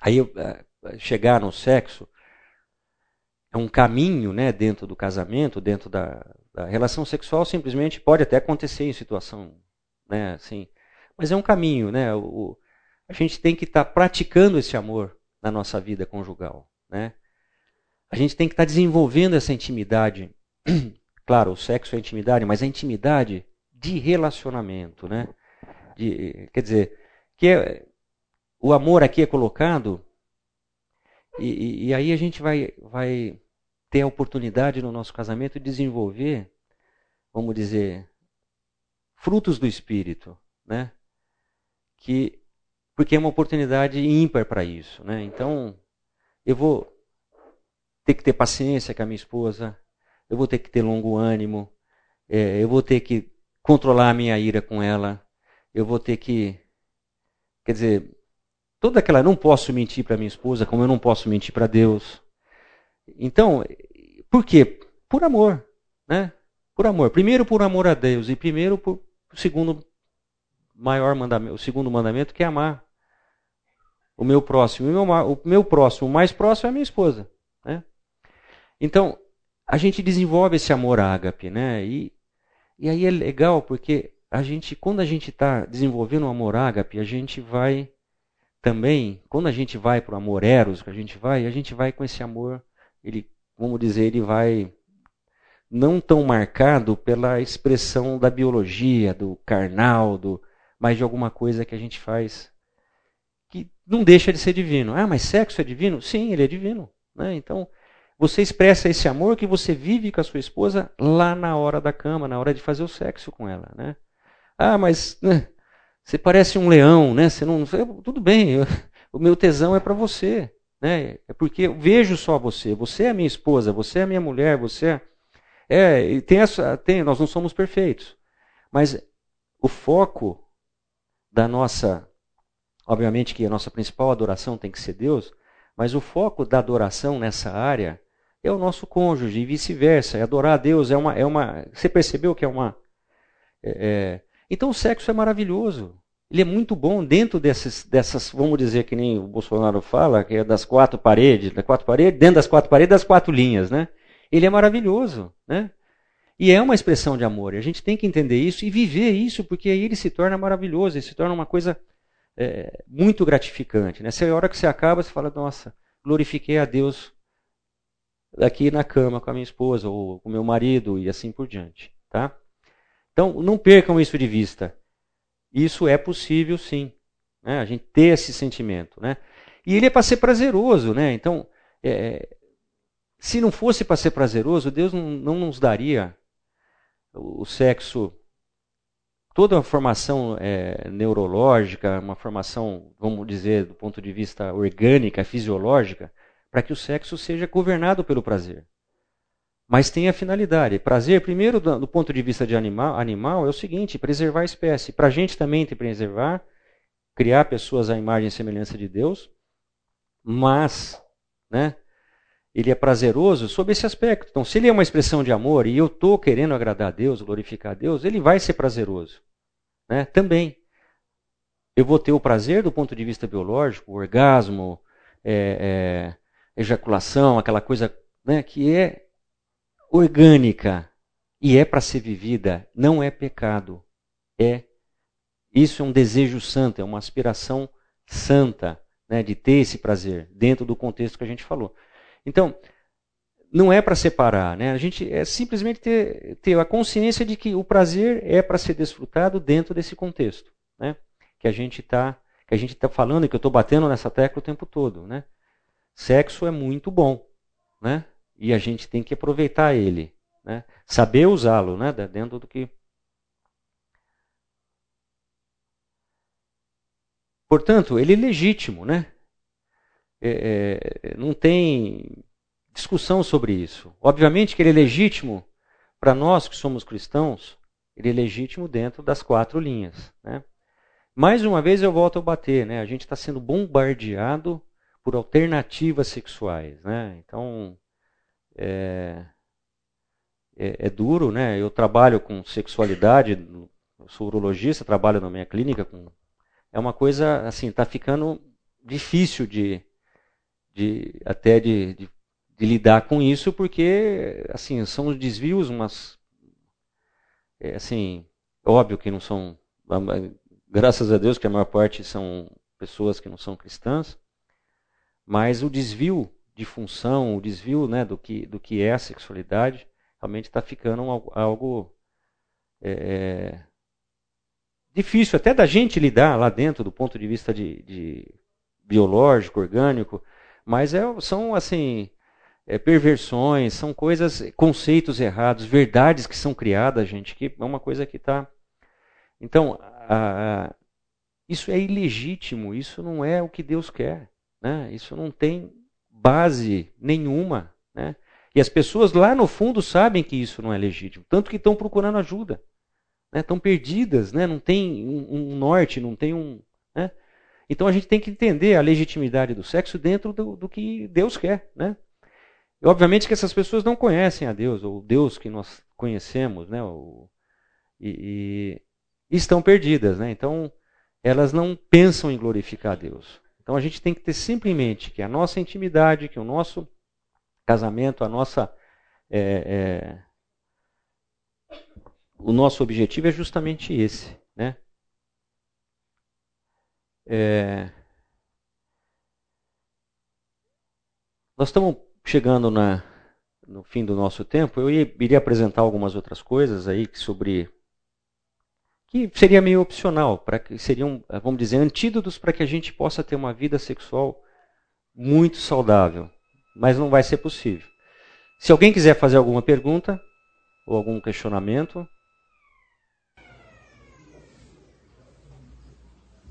Aí eh, chegar no sexo é um caminho, né? Dentro do casamento, dentro da, da relação sexual simplesmente pode até acontecer em situação, né, assim, mas é um caminho, né? O, a gente tem que estar tá praticando esse amor na nossa vida conjugal, né? A gente tem que estar tá desenvolvendo essa intimidade. <clears throat> Claro, o sexo é intimidade, mas a intimidade de relacionamento, né? De, quer dizer, que é, o amor aqui é colocado e, e, e, aí a gente vai, vai ter a oportunidade no nosso casamento de desenvolver, vamos dizer, frutos do Espírito, né? Que, porque é uma oportunidade ímpar para isso, né? Então, eu vou ter que ter paciência com a minha esposa, eu vou ter que ter longo ânimo, é, eu vou ter que controlar a minha ira com ela, eu vou ter que, quer dizer, toda aquela, não posso mentir para minha esposa, como eu não posso mentir para Deus. Então, por quê? Por amor, né? Por amor. Primeiro por amor a Deus e primeiro por segundo maior mandamento, o segundo mandamento que é amar o meu próximo. O meu, o meu próximo, o mais próximo é a minha esposa, né? Então, a gente desenvolve esse amor ágape, né? E, e aí é legal porque a gente, quando a gente está desenvolvendo o amor ágape, a gente vai também, quando a gente vai para o amor eros, que a gente vai, a gente vai com esse amor, ele, vamos dizer, ele vai não tão marcado pela expressão da biologia, do carnal, do, mas de alguma coisa que a gente faz que não deixa de ser divino. Ah, mas sexo é divino? Sim, ele é divino. Né? Então, você expressa esse amor que você vive com a sua esposa lá na hora da cama, na hora de fazer o sexo com ela. Né? Ah, mas né, você parece um leão, né? Você não, tudo bem, eu, o meu tesão é para você. Né? É porque eu vejo só você. Você é minha esposa, você é minha mulher, você é. é tem essa, tem, nós não somos perfeitos. Mas o foco da nossa. Obviamente que a nossa principal adoração tem que ser Deus, mas o foco da adoração nessa área é o nosso cônjuge e vice-versa. Adorar a Deus é uma, é uma. Você percebeu que é uma. É, é, então o sexo é maravilhoso. Ele é muito bom dentro dessas, vamos dizer que nem o Bolsonaro fala, que é das quatro paredes, das quatro paredes, dentro das quatro paredes, das quatro linhas, né? Ele é maravilhoso, né? E é uma expressão de amor. E a gente tem que entender isso e viver isso, porque aí ele se torna maravilhoso, ele se torna uma coisa é, muito gratificante. Né? Se a hora que você acaba, você fala, nossa, glorifiquei a Deus aqui na cama com a minha esposa ou com o meu marido e assim por diante. Tá? Então, não percam isso de vista. Isso é possível sim. Né? A gente ter esse sentimento. Né? E ele é para ser prazeroso. Né? Então, é, se não fosse para ser prazeroso, Deus não, não nos daria o sexo toda a formação é, neurológica, uma formação, vamos dizer, do ponto de vista orgânica, fisiológica, para que o sexo seja governado pelo prazer. Mas tem a finalidade. Prazer, primeiro, do, ponto de vista de animal, animal, é o seguinte: preservar a espécie. Para a gente também tem preservar, criar pessoas à imagem e semelhança de Deus, mas, né? Ele é prazeroso sob esse aspecto. Então, se ele é uma expressão de amor e eu estou querendo agradar a Deus, glorificar a Deus, ele vai ser prazeroso. Né? Também. Eu vou ter o prazer do ponto de vista biológico, orgasmo, é, é, ejaculação, aquela coisa né, que é orgânica e é para ser vivida, não é pecado. É isso é um desejo santo, é uma aspiração santa né, de ter esse prazer dentro do contexto que a gente falou. Então, não é para separar, né? A gente é simplesmente ter, ter a consciência de que o prazer é para ser desfrutado dentro desse contexto, né? Que a gente está que a gente está falando e que eu estou batendo nessa tecla o tempo todo, né? Sexo é muito bom, né? E a gente tem que aproveitar ele, né? saber usá-lo né? dentro do que. Portanto, ele é legítimo, né? É, é, não tem discussão sobre isso. Obviamente que ele é legítimo para nós que somos cristãos, ele é legítimo dentro das quatro linhas. Né? Mais uma vez eu volto a bater, né? A gente está sendo bombardeado por alternativas sexuais, né? Então é, é, é, duro, né? Eu trabalho com sexualidade, sou urologista, trabalho na minha clínica com é uma coisa assim, está ficando difícil de, de até de, de, de, lidar com isso, porque assim são desvios, umas é, assim, óbvio que não são, graças a Deus que a maior parte são pessoas que não são cristãs, mas o desvio de função, o desvio né, do, que, do que é a sexualidade, realmente está ficando algo, algo é, difícil até da gente lidar lá dentro do ponto de vista de, de biológico, orgânico, mas é, são assim é, perversões, são coisas, conceitos errados, verdades que são criadas, gente, que é uma coisa que está. Então, a, a, isso é ilegítimo, isso não é o que Deus quer, né? Isso não tem base nenhuma, né? E as pessoas lá no fundo sabem que isso não é legítimo, tanto que estão procurando ajuda, né? Estão perdidas, né? Não tem um, um norte, não tem um, né? Então a gente tem que entender a legitimidade do sexo dentro do, do que Deus quer, né? E, obviamente que essas pessoas não conhecem a Deus, ou Deus que nós conhecemos, né? E, e, estão perdidas, né? Então elas não pensam em glorificar Deus. Então a gente tem que ter sempre em mente que a nossa intimidade, que o nosso casamento, a nossa é, é, o nosso objetivo é justamente esse, né? É, nós estamos chegando na, no fim do nosso tempo. Eu ia, iria apresentar algumas outras coisas aí sobre que seria meio opcional, para que seriam, vamos dizer, antídotos para que a gente possa ter uma vida sexual muito saudável, mas não vai ser possível. Se alguém quiser fazer alguma pergunta ou algum questionamento,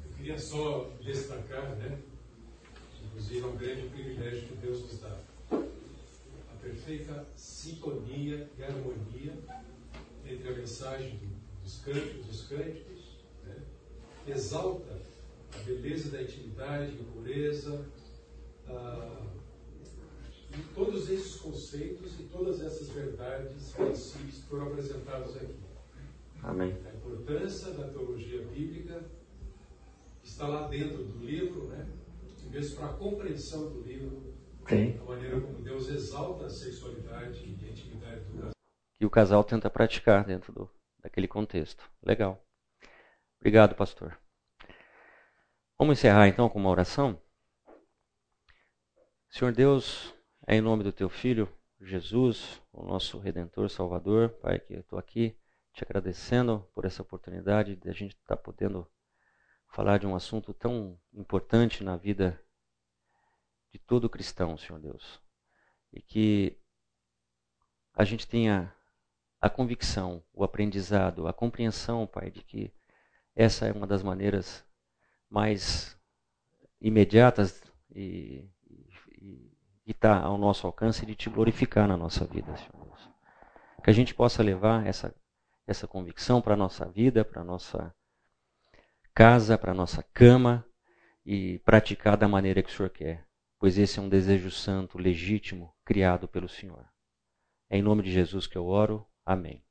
eu queria só destacar, né? Inclusive é um grande privilégio que Deus nos dá, a perfeita sintonia e harmonia entre a mensagem cânticos dos cânticos, né? exalta a beleza da intimidade, a pureza, a, e todos esses conceitos e todas essas verdades, princípios foram apresentados aqui. Amém. A importância da teologia bíblica está lá dentro do livro, né? E mesmo para a compreensão do livro, Sim. a maneira como Deus exalta a sexualidade e a intimidade do casal. Que o casal tenta praticar dentro do, daquele contexto. Legal. Obrigado, pastor. Vamos encerrar então com uma oração? Senhor Deus, é em nome do teu filho Jesus, o nosso redentor, salvador, Pai, que eu estou aqui te agradecendo por essa oportunidade de a gente estar tá podendo falar de um assunto tão importante na vida de todo cristão, Senhor Deus. E que a gente tenha a convicção, o aprendizado, a compreensão, Pai, de que essa é uma das maneiras mais imediatas e está ao nosso alcance de te glorificar na nossa vida, Senhor Deus. Que a gente possa levar essa, essa convicção para a nossa vida, para a nossa casa, para a nossa cama e praticar da maneira que o Senhor quer, pois esse é um desejo santo, legítimo, criado pelo Senhor. É em nome de Jesus que eu oro. Amém.